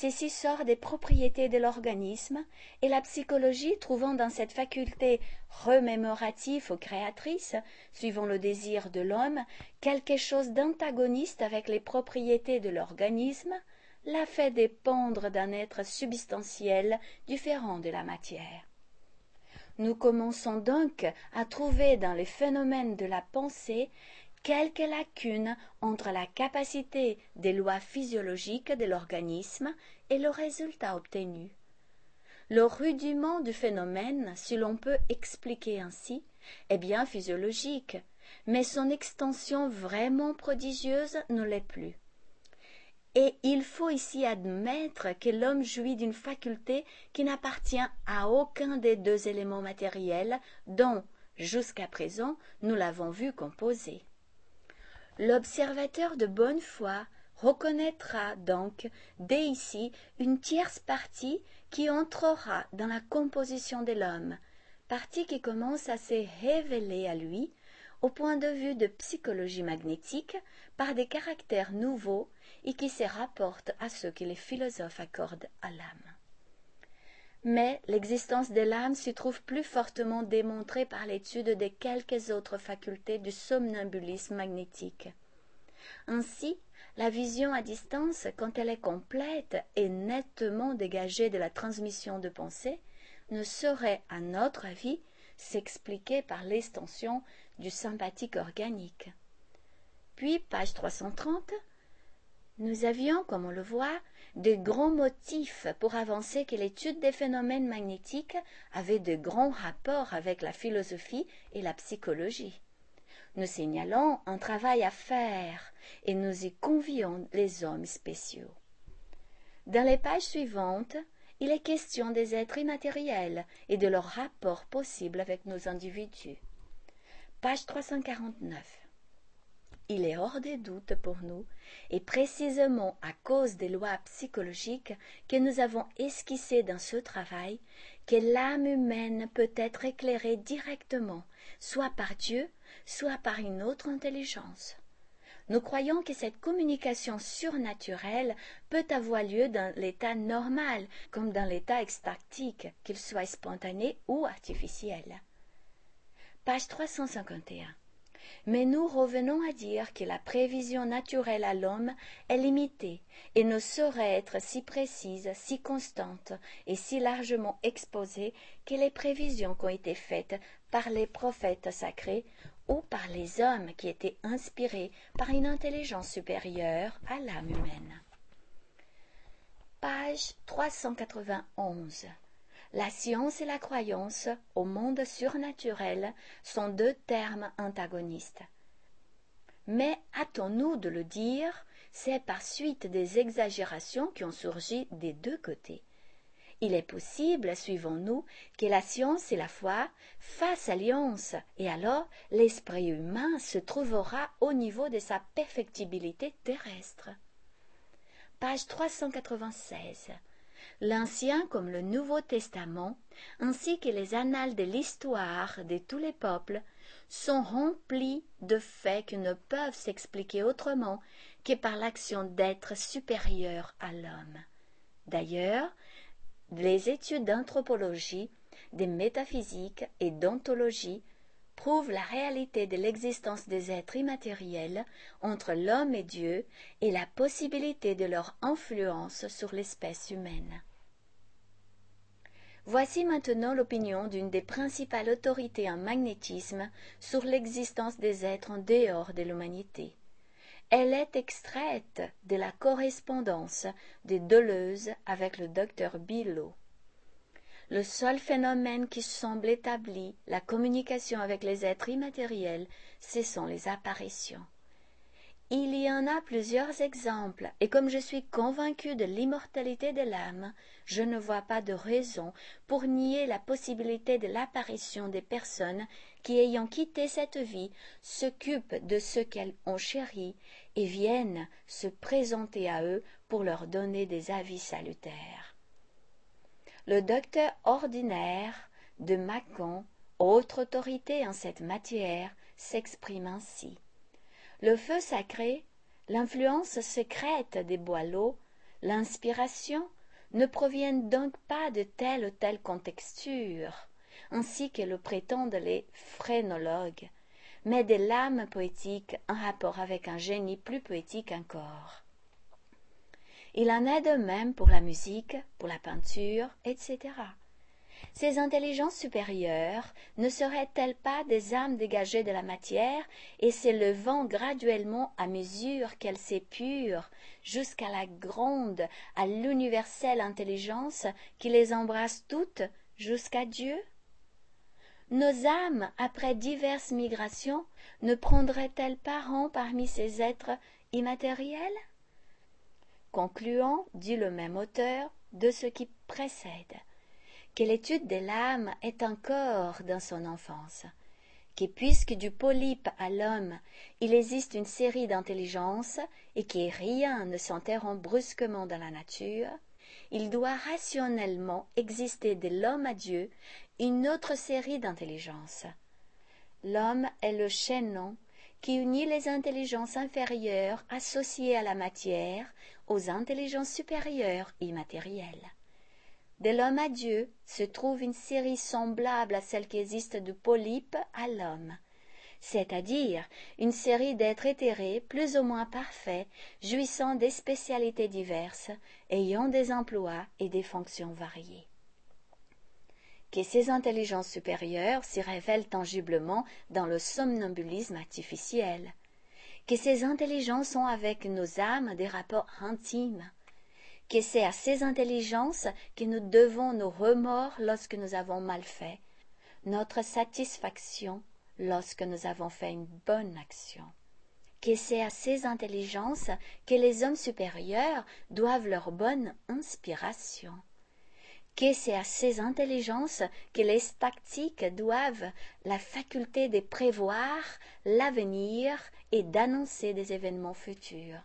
Ceci sort des propriétés de l'organisme, et la psychologie, trouvant dans cette faculté remémorative ou créatrice, suivant le désir de l'homme, quelque chose d'antagoniste avec les propriétés de l'organisme, l'a fait dépendre d'un être substantiel différent de la matière. Nous commençons donc à trouver dans les phénomènes de la pensée quelques lacunes entre la capacité des lois physiologiques de l'organisme et le résultat obtenu. Le rudiment du phénomène, si l'on peut expliquer ainsi, est bien physiologique, mais son extension vraiment prodigieuse ne l'est plus. Et il faut ici admettre que l'homme jouit d'une faculté qui n'appartient à aucun des deux éléments matériels dont, jusqu'à présent, nous l'avons vu composer. L'observateur de bonne foi reconnaîtra donc dès ici une tierce partie qui entrera dans la composition de l'homme, partie qui commence à se révéler à lui au point de vue de psychologie magnétique par des caractères nouveaux et qui se rapporte à ceux que les philosophes accordent à l'âme. Mais l'existence de l'âme s'y trouve plus fortement démontrée par l'étude de quelques autres facultés du somnambulisme magnétique. Ainsi, la vision à distance, quand elle est complète et nettement dégagée de la transmission de pensée, ne saurait, à notre avis, s'expliquer par l'extension du sympathique organique. Puis, page 330, nous avions, comme on le voit, de grands motifs pour avancer que l'étude des phénomènes magnétiques avait de grands rapports avec la philosophie et la psychologie. Nous signalons un travail à faire et nous y convions les hommes spéciaux. Dans les pages suivantes, il est question des êtres immatériels et de leur rapport possible avec nos individus. Page 349. Il est hors de doute pour nous, et précisément à cause des lois psychologiques que nous avons esquissées dans ce travail, que l'âme humaine peut être éclairée directement, soit par Dieu, soit par une autre intelligence. Nous croyons que cette communication surnaturelle peut avoir lieu dans l'état normal, comme dans l'état extatique, qu'il soit spontané ou artificiel. Page 351. Mais nous revenons à dire que la prévision naturelle à l'homme est limitée et ne saurait être si précise, si constante et si largement exposée que les prévisions qui ont été faites par les prophètes sacrés ou par les hommes qui étaient inspirés par une intelligence supérieure à l'âme humaine. Page 391. La science et la croyance au monde surnaturel sont deux termes antagonistes. Mais hâtons-nous de le dire, c'est par suite des exagérations qui ont surgi des deux côtés. Il est possible, suivons-nous, que la science et la foi fassent alliance, et alors l'esprit humain se trouvera au niveau de sa perfectibilité terrestre. Page 396. L'Ancien comme le Nouveau Testament, ainsi que les annales de l'histoire de tous les peuples, sont remplis de faits qui ne peuvent s'expliquer autrement que par l'action d'êtres supérieurs à l'homme. D'ailleurs, les études d'anthropologie, de métaphysique et d'ontologie prouvent la réalité de l'existence des êtres immatériels entre l'homme et Dieu et la possibilité de leur influence sur l'espèce humaine. Voici maintenant l'opinion d'une des principales autorités en magnétisme sur l'existence des êtres en dehors de l'humanité. Elle est extraite de la correspondance de Deleuze avec le docteur Billot. Le seul phénomène qui semble établir la communication avec les êtres immatériels, ce sont les apparitions. Il y en a plusieurs exemples, et comme je suis convaincu de l'immortalité de l'âme, je ne vois pas de raison pour nier la possibilité de l'apparition des personnes qui, ayant quitté cette vie, s'occupent de ce qu'elles ont chéri et viennent se présenter à eux pour leur donner des avis salutaires. Le docteur ordinaire de Mâcon, autre autorité en cette matière, s'exprime ainsi. Le feu sacré, l'influence secrète des boileaux, l'inspiration ne proviennent donc pas de telle ou telle contexture, ainsi que le prétendent les phrénologues, mais de l'âme poétique en rapport avec un génie plus poétique encore. Il en est de même pour la musique, pour la peinture, etc. Ces intelligences supérieures ne seraient-elles pas des âmes dégagées de la matière et s'élevant graduellement à mesure qu'elles s'épurent jusqu'à la grande, à l'universelle intelligence qui les embrasse toutes jusqu'à Dieu? Nos âmes, après diverses migrations, ne prendraient-elles pas rang parmi ces êtres immatériels? Concluons, dit le même auteur, de ce qui précède que l'étude de l'âme est encore dans son enfance, que puisque du polype à l'homme il existe une série d'intelligences et que rien ne s'interrompt brusquement dans la nature, il doit rationnellement exister de l'homme à Dieu une autre série d'intelligences. L'homme est le chaînon qui unit les intelligences inférieures associées à la matière aux intelligences supérieures immatérielles. De l'homme à Dieu se trouve une série semblable à celle qui existe du polype à l'homme, c'est-à-dire une série d'êtres éthérés plus ou moins parfaits, jouissant des spécialités diverses, ayant des emplois et des fonctions variées. Que ces intelligences supérieures s'y révèlent tangiblement dans le somnambulisme artificiel, que ces intelligences ont avec nos âmes des rapports intimes, que c'est à ces intelligences que nous devons nos remords lorsque nous avons mal fait, notre satisfaction lorsque nous avons fait une bonne action, que c'est à ces intelligences que les hommes supérieurs doivent leur bonne inspiration, que c'est à ces intelligences que les tactiques doivent la faculté de prévoir l'avenir et d'annoncer des événements futurs.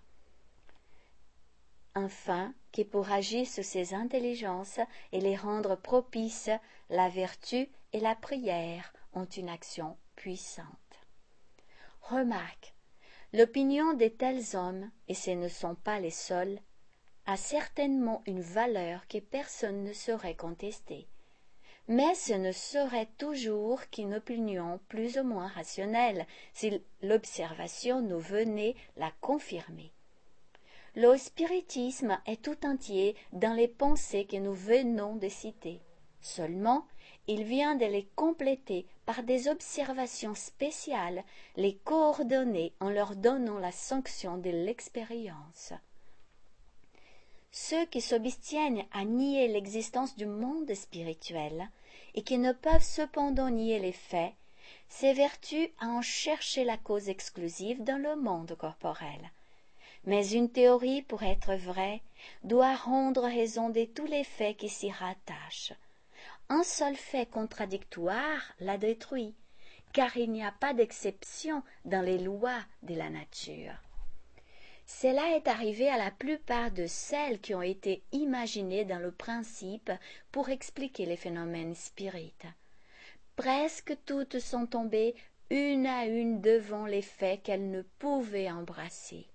Enfin, que pour agir sur ces intelligences et les rendre propices, la vertu et la prière ont une action puissante. Remarque, l'opinion de tels hommes, et ce ne sont pas les seuls, a certainement une valeur que personne ne saurait contester. Mais ce ne serait toujours qu'une opinion plus ou moins rationnelle si l'observation nous venait la confirmer. Le spiritisme est tout entier dans les pensées que nous venons de citer. Seulement, il vient de les compléter par des observations spéciales, les coordonner en leur donnant la sanction de l'expérience. Ceux qui s'obstinent à nier l'existence du monde spirituel et qui ne peuvent cependant nier les faits, s'évertuent à en chercher la cause exclusive dans le monde corporel. Mais une théorie, pour être vraie, doit rendre raison de tous les faits qui s'y rattachent. Un seul fait contradictoire la détruit, car il n'y a pas d'exception dans les lois de la nature. Cela est arrivé à la plupart de celles qui ont été imaginées dans le principe pour expliquer les phénomènes spirites. Presque toutes sont tombées une à une devant les faits qu'elles ne pouvaient embrasser.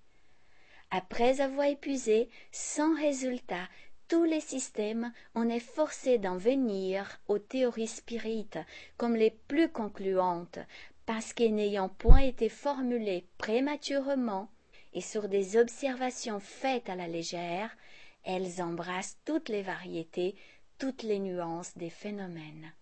Après avoir épuisé sans résultat tous les systèmes, on est forcé d'en venir aux théories spirites comme les plus concluantes, parce que n'ayant point été formulées prématurément, et sur des observations faites à la légère, elles embrassent toutes les variétés, toutes les nuances des phénomènes.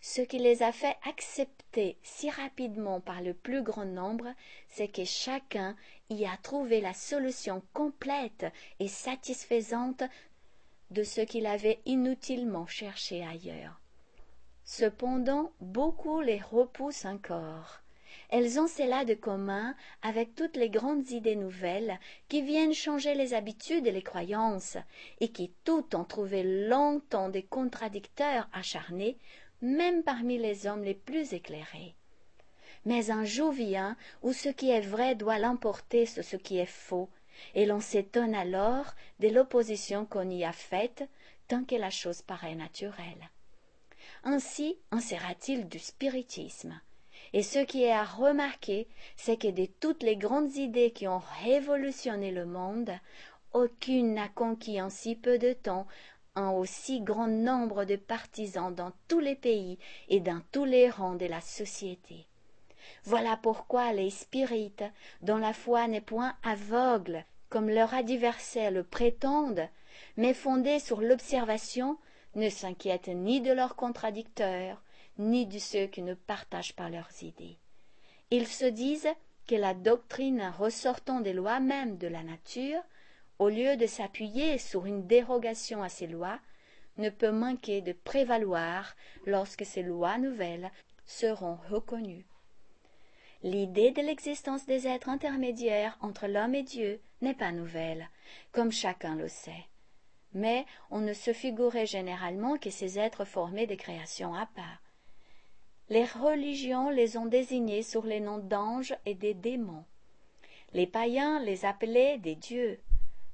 Ce qui les a fait accepter si rapidement par le plus grand nombre, c'est que chacun y a trouvé la solution complète et satisfaisante de ce qu'il avait inutilement cherché ailleurs. Cependant, beaucoup les repoussent encore. Elles ont cela de commun avec toutes les grandes idées nouvelles qui viennent changer les habitudes et les croyances, et qui toutes ont trouvé longtemps des contradicteurs acharnés, même parmi les hommes les plus éclairés. Mais un jour vient où ce qui est vrai doit l'emporter sur ce qui est faux, et l'on s'étonne alors de l'opposition qu'on y a faite, tant que la chose paraît naturelle. Ainsi en sera-t-il du spiritisme. Et ce qui est à remarquer, c'est que de toutes les grandes idées qui ont révolutionné le monde, aucune n'a conquis en si peu de temps un aussi grand nombre de partisans dans tous les pays et dans tous les rangs de la société. Voilà pourquoi les spirites, dont la foi n'est point aveugle, comme leurs adversaires le prétendent, mais fondée sur l'observation, ne s'inquiètent ni de leurs contradicteurs, ni de ceux qui ne partagent pas leurs idées. Ils se disent que la doctrine ressortant des lois mêmes de la nature, au lieu de s'appuyer sur une dérogation à ces lois, ne peut manquer de prévaloir lorsque ces lois nouvelles seront reconnues. L'idée de l'existence des êtres intermédiaires entre l'homme et Dieu n'est pas nouvelle, comme chacun le sait. Mais on ne se figurait généralement que ces êtres formaient des créations à part. Les religions les ont désignés sur les noms d'anges et des démons. Les païens les appelaient des dieux.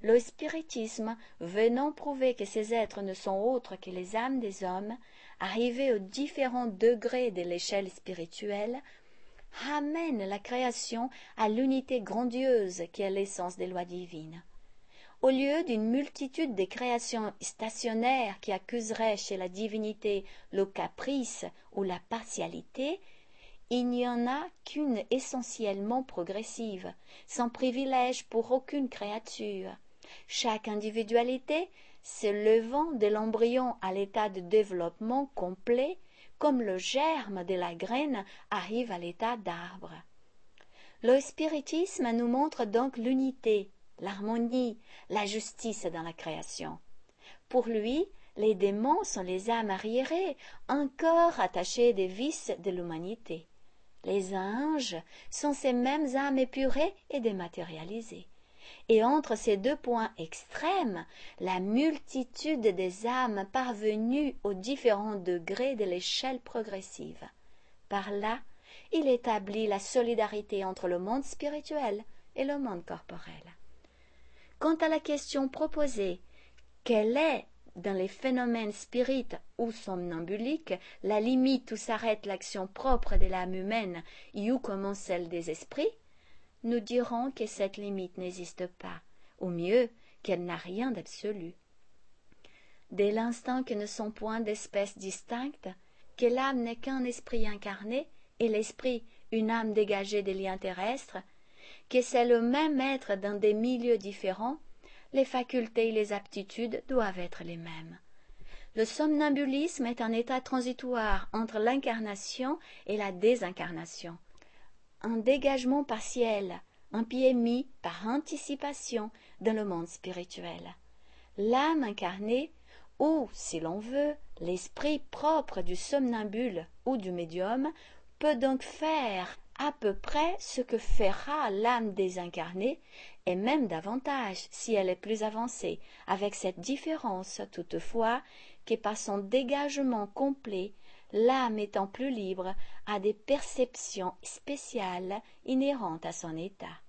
Le spiritisme, venant prouver que ces êtres ne sont autres que les âmes des hommes, arrivés aux différents degrés de l'échelle spirituelle, ramène la création à l'unité grandieuse qui est l'essence des lois divines. Au lieu d'une multitude de créations stationnaires qui accuseraient chez la divinité le caprice ou la partialité, il n'y en a qu'une essentiellement progressive, sans privilège pour aucune créature. Chaque individualité, se levant de l'embryon à l'état de développement complet, comme le germe de la graine arrive à l'état d'arbre. Le spiritisme nous montre donc l'unité, l'harmonie, la justice dans la création. Pour lui, les démons sont les âmes arriérées, encore attachées des vices de l'humanité. Les anges sont ces mêmes âmes épurées et dématérialisées. et entre ces deux points extrêmes, la multitude des âmes parvenues aux différents degrés de l'échelle progressive. Par là, il établit la solidarité entre le monde spirituel et le monde corporel. Quant à la question proposée, quelle est, dans les phénomènes spirites ou somnambuliques, la limite où s'arrête l'action propre de l'âme humaine et où commence celle des esprits? Nous dirons que cette limite n'existe pas, ou mieux, qu'elle n'a rien d'absolu. Dès l'instant que ne sont point d'espèces distinctes, que l'âme n'est qu'un esprit incarné, et l'esprit une âme dégagée des liens terrestres, que c'est le même être dans des milieux différents, les facultés et les aptitudes doivent être les mêmes. Le somnambulisme est un état transitoire entre l'incarnation et la désincarnation. Un dégagement partiel, un pied mis par anticipation dans le monde spirituel. L'âme incarnée, ou, si l'on veut, l'esprit propre du somnambule ou du médium, peut donc faire à peu près ce que fera l'âme désincarnée, et même davantage si elle est plus avancée, avec cette différence toutefois que par son dégagement complet, l'âme étant plus libre a des perceptions spéciales inhérentes à son état.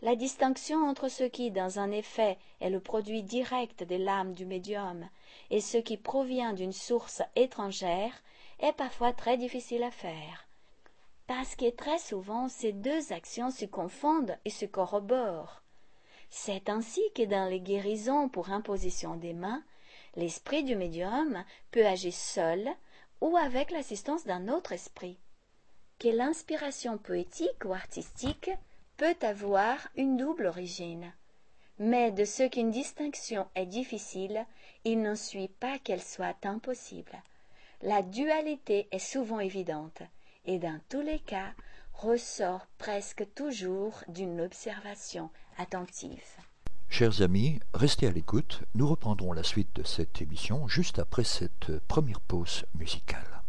La distinction entre ce qui, dans un effet, est le produit direct de l'âme du médium et ce qui provient d'une source étrangère est parfois très difficile à faire parce que très souvent ces deux actions se confondent et se corroborent. C'est ainsi que dans les guérisons pour imposition des mains, l'esprit du médium peut agir seul ou avec l'assistance d'un autre esprit. Que l'inspiration poétique ou artistique peut avoir une double origine. Mais de ce qu'une distinction est difficile, il n'en suit pas qu'elle soit impossible. La dualité est souvent évidente et dans tous les cas ressort presque toujours d'une observation attentive. Chers amis, restez à l'écoute, nous reprendrons la suite de cette émission juste après cette première pause musicale.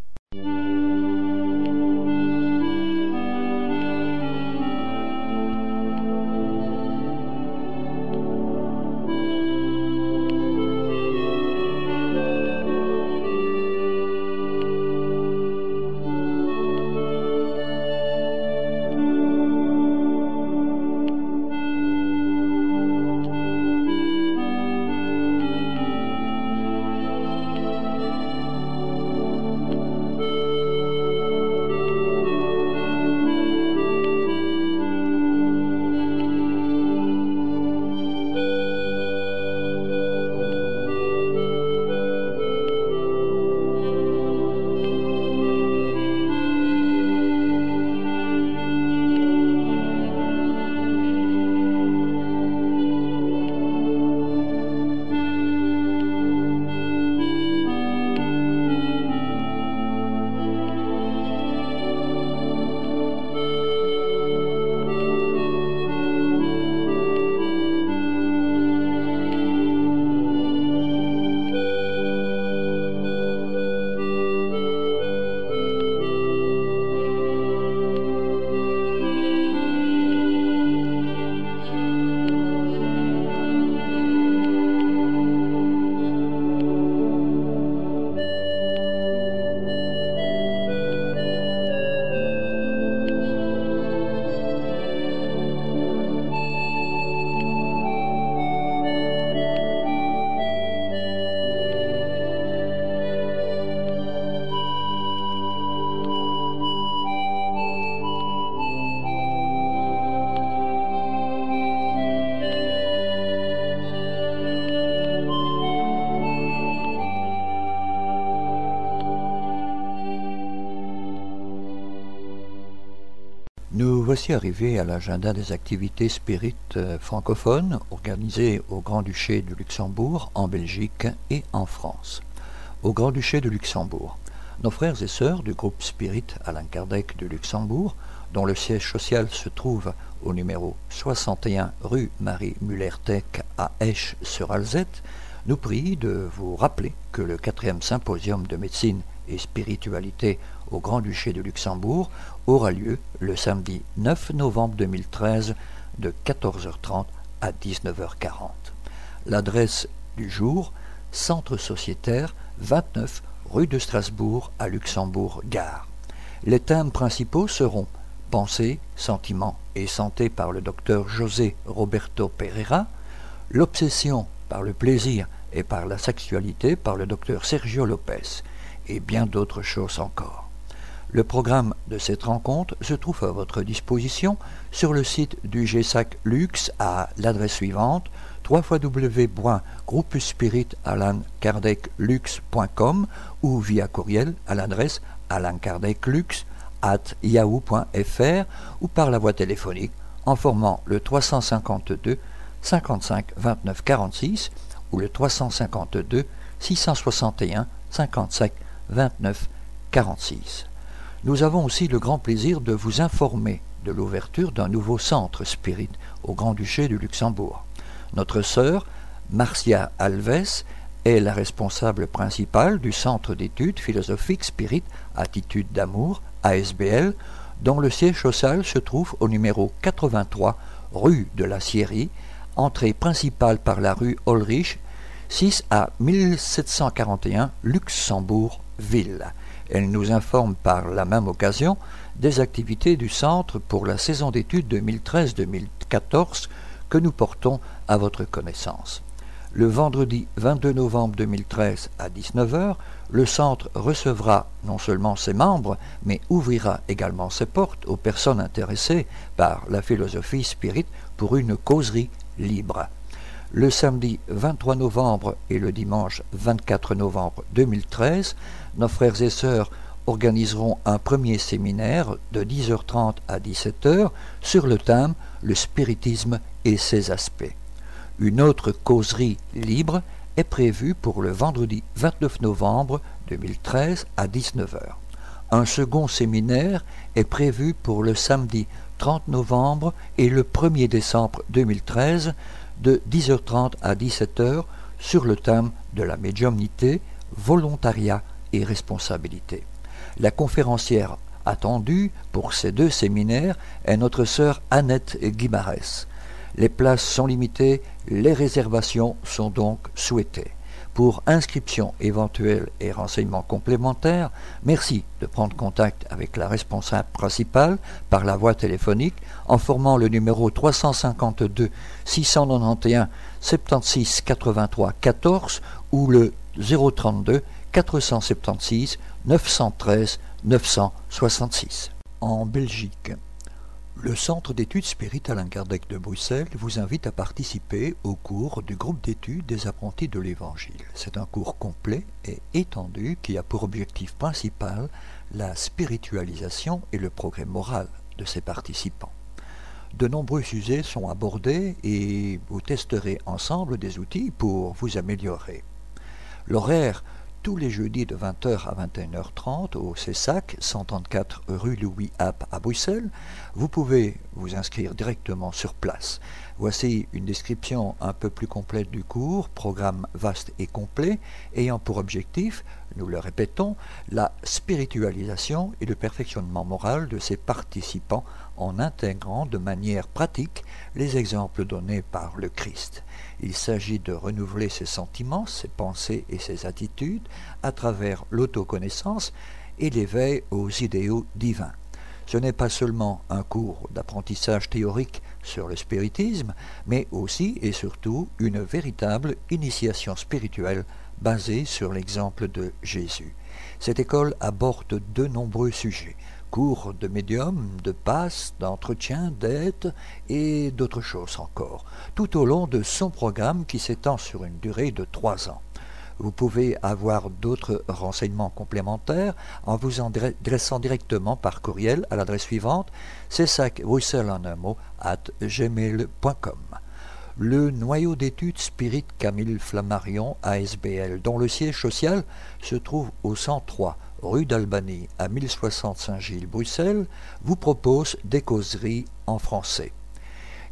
Voici arrivé à l'agenda des activités spirites euh, francophones organisées au Grand-Duché de Luxembourg, en Belgique et en France. Au Grand-Duché de Luxembourg, nos frères et sœurs du groupe Spirit Alain Kardec de Luxembourg, dont le siège social se trouve au numéro 61 rue Marie Muller-Tech à Esch-sur-Alzette, nous prient de vous rappeler que le quatrième symposium de médecine et spiritualité au Grand-Duché de Luxembourg aura lieu le samedi 9 novembre 2013 de 14h30 à 19h40. L'adresse du jour, Centre sociétaire 29 rue de Strasbourg à Luxembourg-Gare. Les thèmes principaux seront Pensée, sentiment et santé par le docteur José Roberto Pereira, l'obsession par le plaisir et par la sexualité par le docteur Sergio Lopez, et bien d'autres choses encore. Le programme de cette rencontre se trouve à votre disposition sur le site du GESAC Lux à l'adresse suivante www.groupespiritalankardeclux.com ou via courriel à l'adresse alankardeclux at yahoo.fr ou par la voie téléphonique en formant le 352 55 29 46 ou le 352 661 55 29 46. Nous avons aussi le grand plaisir de vous informer de l'ouverture d'un nouveau centre spirit au Grand-Duché du Luxembourg. Notre sœur, Marcia Alves, est la responsable principale du Centre d'études philosophiques Spirit Attitude d'amour, ASBL, dont le siège social se trouve au numéro 83 rue de la Sierrie, entrée principale par la rue Ulrich, 6 à 1741 Luxembourg-Ville. Elle nous informe par la même occasion des activités du Centre pour la saison d'études 2013-2014 que nous portons à votre connaissance. Le vendredi 22 novembre 2013 à 19h, le Centre recevra non seulement ses membres, mais ouvrira également ses portes aux personnes intéressées par la philosophie spirit pour une causerie libre. Le samedi 23 novembre et le dimanche 24 novembre 2013, nos frères et sœurs organiseront un premier séminaire de 10h30 à 17h sur le thème Le spiritisme et ses aspects. Une autre causerie libre est prévue pour le vendredi 29 novembre 2013 à 19h. Un second séminaire est prévu pour le samedi 30 novembre et le 1er décembre 2013 de 10h30 à 17h sur le thème de la médiumnité, volontariat et responsabilité. La conférencière attendue pour ces deux séminaires est notre sœur Annette Guimarès. Les places sont limitées, les réservations sont donc souhaitées. Pour inscription éventuelle et renseignements complémentaires, merci de prendre contact avec la responsable principale par la voie téléphonique en formant le numéro 352 691 76 83 14 ou le 032 476 913 966. En Belgique, le Centre d'études Spirit Alain Kardec de Bruxelles vous invite à participer au cours du groupe d'études des apprentis de l'Évangile. C'est un cours complet et étendu qui a pour objectif principal la spiritualisation et le progrès moral de ses participants. De nombreux sujets sont abordés et vous testerez ensemble des outils pour vous améliorer. L'horaire tous les jeudis de 20h à 21h30 au CESAC, 134 rue Louis App à Bruxelles. Vous pouvez vous inscrire directement sur place. Voici une description un peu plus complète du cours, programme vaste et complet, ayant pour objectif, nous le répétons, la spiritualisation et le perfectionnement moral de ses participants en intégrant de manière pratique les exemples donnés par le Christ. Il s'agit de renouveler ses sentiments, ses pensées et ses attitudes à travers l'autoconnaissance et l'éveil aux idéaux divins. Ce n'est pas seulement un cours d'apprentissage théorique sur le spiritisme, mais aussi et surtout une véritable initiation spirituelle basée sur l'exemple de Jésus. Cette école aborde de nombreux sujets cours de médium, de passe, d'entretien, d'aide et d'autres choses encore, tout au long de son programme qui s'étend sur une durée de trois ans. Vous pouvez avoir d'autres renseignements complémentaires en vous adressant directement par courriel à l'adresse suivante c'est en un mot at gmail.com. Le noyau d'études Spirit Camille Flammarion ASBL, dont le siège social se trouve au 103 rue d'Albanie à 1060 Saint-Gilles, Bruxelles, vous propose des causeries en français.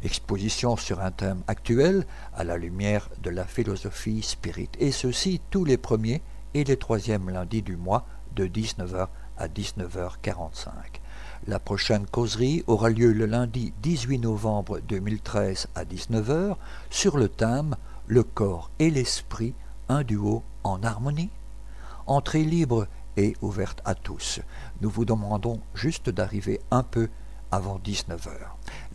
Exposition sur un thème actuel à la lumière de la philosophie spirit, et ceci tous les premiers et les troisièmes lundis du mois de 19h à 19h45. La prochaine causerie aura lieu le lundi 18 novembre 2013 à 19h sur le thème Le corps et l'esprit, un duo en harmonie. Entrée libre et ouverte à tous. Nous vous demandons juste d'arriver un peu avant 19h.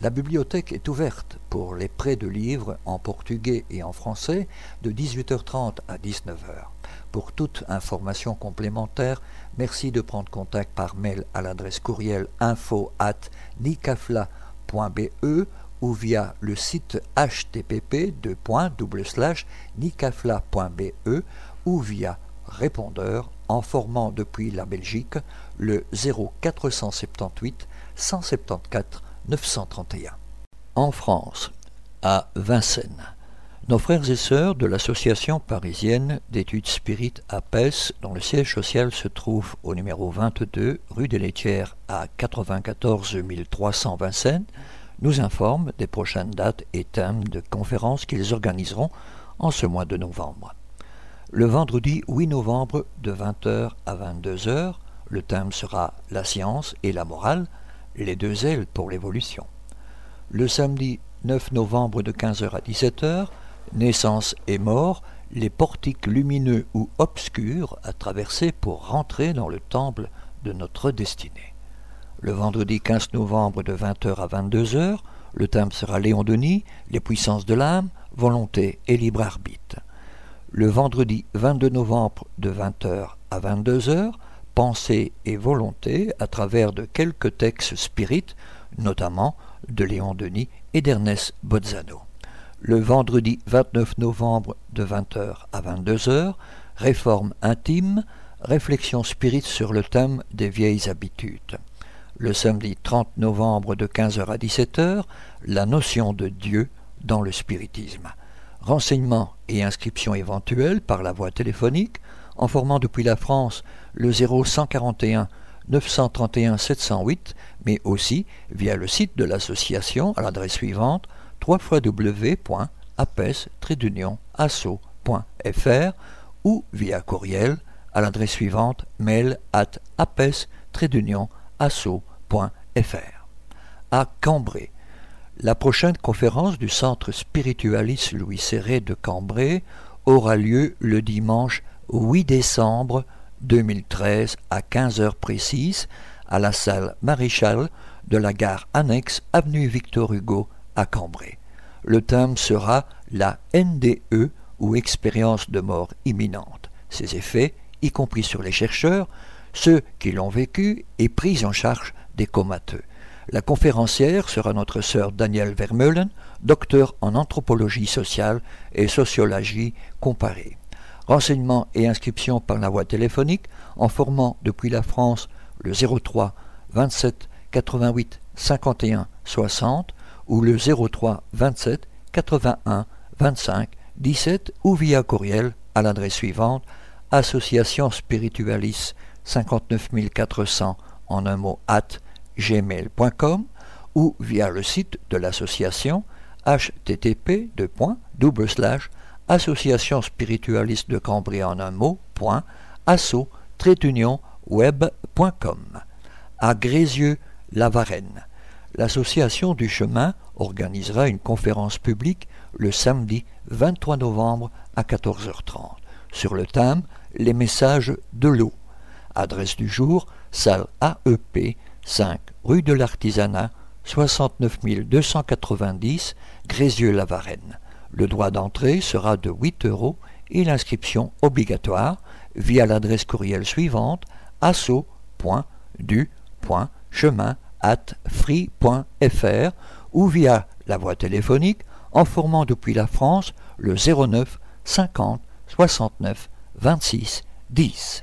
La bibliothèque est ouverte pour les prêts de livres en portugais et en français de 18h30 à 19h. Pour toute information complémentaire, merci de prendre contact par mail à l'adresse courriel info at nicafla.be ou via le site http nicafla.be ou via répondeur en formant depuis la Belgique le 0478 174 931. En France, à Vincennes, nos frères et sœurs de l'association parisienne d'études spirites APES, dont le siège social se trouve au numéro 22 rue des Laitières à 94 300 Vincennes, nous informent des prochaines dates et thèmes de conférences qu'ils organiseront en ce mois de novembre. Le vendredi 8 novembre de 20h à 22h, le thème sera La science et la morale, les deux ailes pour l'évolution. Le samedi 9 novembre de 15h à 17h, Naissance et mort, les portiques lumineux ou obscurs à traverser pour rentrer dans le temple de notre destinée. Le vendredi 15 novembre de 20h à 22h, le thème sera Léon Denis, les puissances de l'âme, volonté et libre arbitre. Le vendredi 22 novembre de 20h à 22h, pensée et volonté à travers de quelques textes spirites, notamment de Léon Denis et d'Ernest Bozzano. Le vendredi 29 novembre de 20h à 22h, réforme intime, réflexion spirite sur le thème des vieilles habitudes. Le samedi 30 novembre de 15h à 17h, la notion de Dieu dans le spiritisme. Renseignements et inscriptions éventuelles par la voie téléphonique en formant depuis la France le 0141 931 708, mais aussi via le site de l'association à l'adresse suivante www.apes-asso.fr ou via courriel à l'adresse suivante mail at apes-asso.fr. À Cambrai, la prochaine conférence du Centre spiritualiste Louis Serré de Cambrai aura lieu le dimanche 8 décembre 2013 à 15 heures précises à la salle Maréchal de la gare annexe avenue Victor Hugo à Cambrai. Le thème sera la NDE ou expérience de mort imminente. Ses effets, y compris sur les chercheurs, ceux qui l'ont vécu et pris en charge des comateux. La conférencière sera notre sœur Danielle Vermeulen, docteur en anthropologie sociale et sociologie comparée. Renseignements et inscriptions par la voie téléphonique en formant depuis la France le 03 27 88 51 60 ou le 03 27 81 25 17 ou via courriel à l'adresse suivante association spiritualis 59 400 en un mot at gmail.com ou via le site de l'association http association spiritualiste de Cambrai en un mot point asso web.com à Grézieux la Varenne l'association du chemin organisera une conférence publique le samedi 23 novembre à 14h30 sur le thème Les messages de l'eau. Adresse du jour, salle AEP 5 rue de l'Artisanat 69 290 Grézieux-la-Varenne. Le droit d'entrée sera de 8 euros et l'inscription obligatoire via l'adresse courriel suivante asso.du.chemin at free.fr ou via la voie téléphonique en formant depuis la France le 09 50 69 26 10.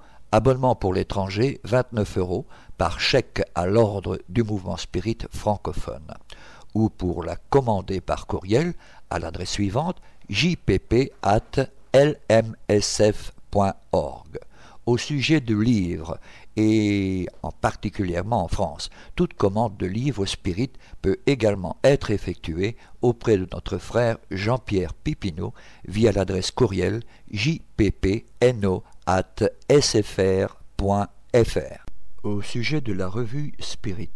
Abonnement pour l'étranger, 29 euros, par chèque à l'ordre du mouvement Spirit francophone. Ou pour la commander par courriel à l'adresse suivante, jpp.lmsf.org. Au sujet de livres, et en particulièrement en France, toute commande de livres spirit peut également être effectuée auprès de notre frère Jean-Pierre Pipineau via l'adresse courriel jppno.sfr.fr. Au sujet de la revue Spirit,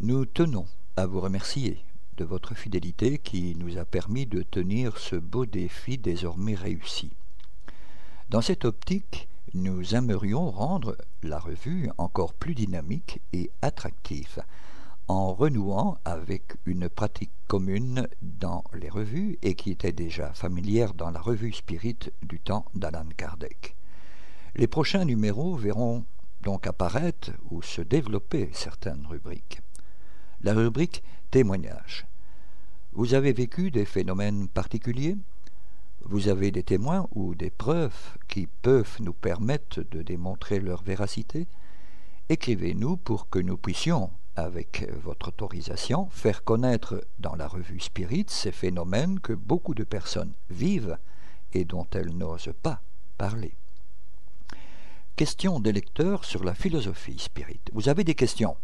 nous tenons à vous remercier de votre fidélité qui nous a permis de tenir ce beau défi désormais réussi. Dans cette optique, nous aimerions rendre la revue encore plus dynamique et attractive en renouant avec une pratique commune dans les revues et qui était déjà familière dans la revue Spirit du temps d'Alan Kardec. Les prochains numéros verront donc apparaître ou se développer certaines rubriques. La rubrique témoignage vous avez vécu des phénomènes particuliers? Vous avez des témoins ou des preuves qui peuvent nous permettre de démontrer leur véracité? Écrivez-nous pour que nous puissions, avec votre autorisation, faire connaître dans la revue Spirit ces phénomènes que beaucoup de personnes vivent et dont elles n'osent pas parler. Question des lecteurs sur la philosophie spirit. Vous avez des questions?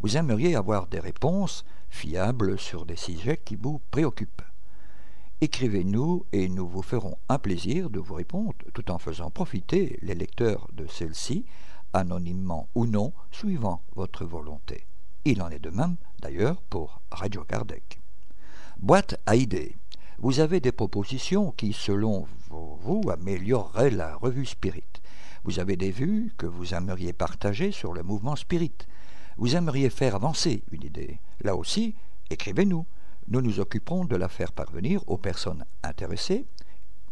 Vous aimeriez avoir des réponses fiable sur des sujets qui vous préoccupent. Écrivez-nous et nous vous ferons un plaisir de vous répondre tout en faisant profiter les lecteurs de celle-ci, anonymement ou non, suivant votre volonté. Il en est de même, d'ailleurs, pour Radio Kardec. Boîte à idées. Vous avez des propositions qui, selon vous, amélioreraient la revue Spirit. Vous avez des vues que vous aimeriez partager sur le mouvement Spirit. Vous aimeriez faire avancer une idée. Là aussi, écrivez-nous. Nous nous occuperons de la faire parvenir aux personnes intéressées,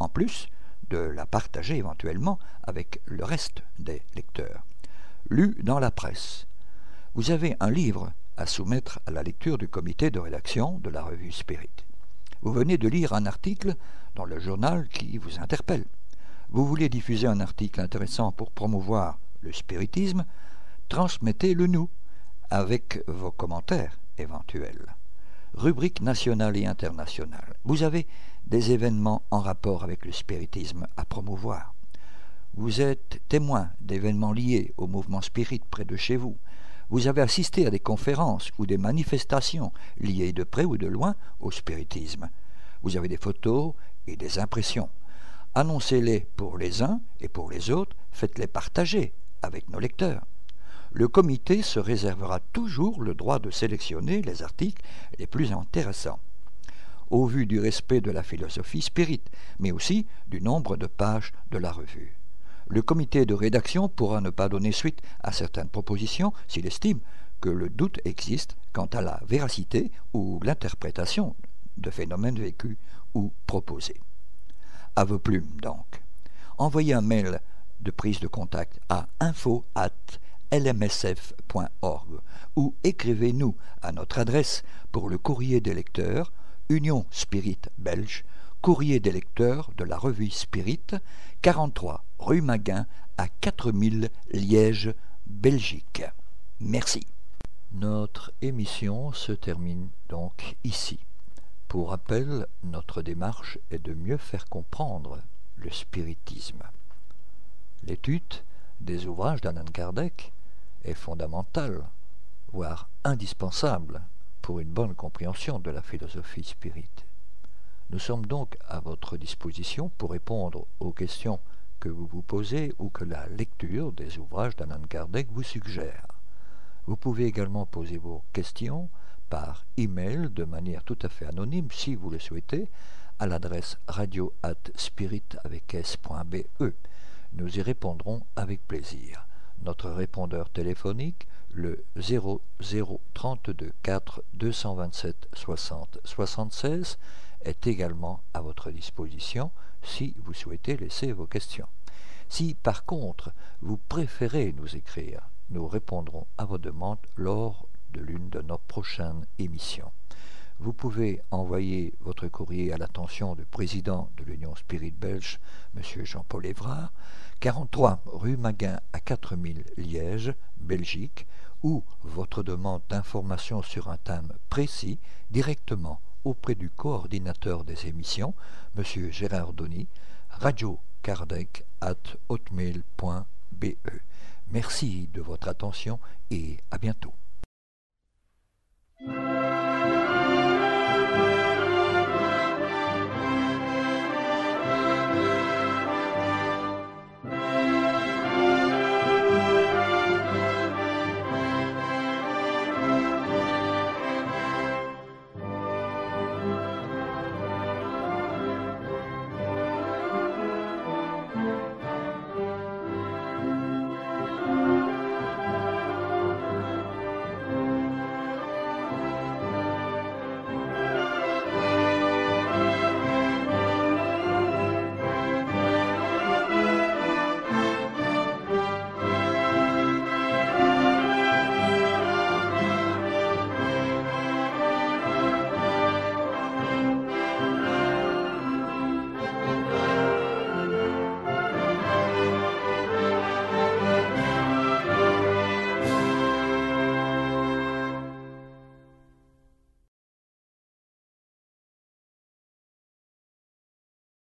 en plus de la partager éventuellement avec le reste des lecteurs. Lu dans la presse. Vous avez un livre à soumettre à la lecture du comité de rédaction de la revue Spirit. Vous venez de lire un article dans le journal qui vous interpelle. Vous voulez diffuser un article intéressant pour promouvoir le spiritisme, transmettez-le nous avec vos commentaires éventuels. Rubrique nationale et internationale. Vous avez des événements en rapport avec le spiritisme à promouvoir. Vous êtes témoin d'événements liés au mouvement spirit près de chez vous. Vous avez assisté à des conférences ou des manifestations liées de près ou de loin au spiritisme. Vous avez des photos et des impressions. Annoncez-les pour les uns et pour les autres, faites-les partager avec nos lecteurs le comité se réservera toujours le droit de sélectionner les articles les plus intéressants, au vu du respect de la philosophie spirit, mais aussi du nombre de pages de la revue. Le comité de rédaction pourra ne pas donner suite à certaines propositions s'il estime que le doute existe quant à la véracité ou l'interprétation de phénomènes vécus ou proposés. À vos plumes donc. Envoyez un mail de prise de contact à info lmsf.org ou écrivez-nous à notre adresse pour le courrier des lecteurs, Union Spirit Belge, courrier des lecteurs de la revue Spirit, 43 rue Maguin à 4000 Liège, Belgique. Merci. Notre émission se termine donc ici. Pour rappel, notre démarche est de mieux faire comprendre le spiritisme. L'étude des ouvrages d'Alan Kardec est fondamental, voire indispensable pour une bonne compréhension de la philosophie spirite. Nous sommes donc à votre disposition pour répondre aux questions que vous vous posez ou que la lecture des ouvrages d'Alan Kardec vous suggère. Vous pouvez également poser vos questions par email de manière tout à fait anonyme si vous le souhaitez à l'adresse radio at spirit avec s.be. Nous y répondrons avec plaisir. Notre répondeur téléphonique, le 0032 4 227 60 76, est également à votre disposition si vous souhaitez laisser vos questions. Si par contre vous préférez nous écrire, nous répondrons à vos demandes lors de l'une de nos prochaines émissions. Vous pouvez envoyer votre courrier à l'attention du président de l'Union Spirit Belge, M. Jean-Paul Évrard, 43 rue Maguin à 4000 Liège, Belgique, ou votre demande d'information sur un thème précis directement auprès du coordinateur des émissions, M. Gérard Donny, radiocardec at hotmail.be. Merci de votre attention et à bientôt.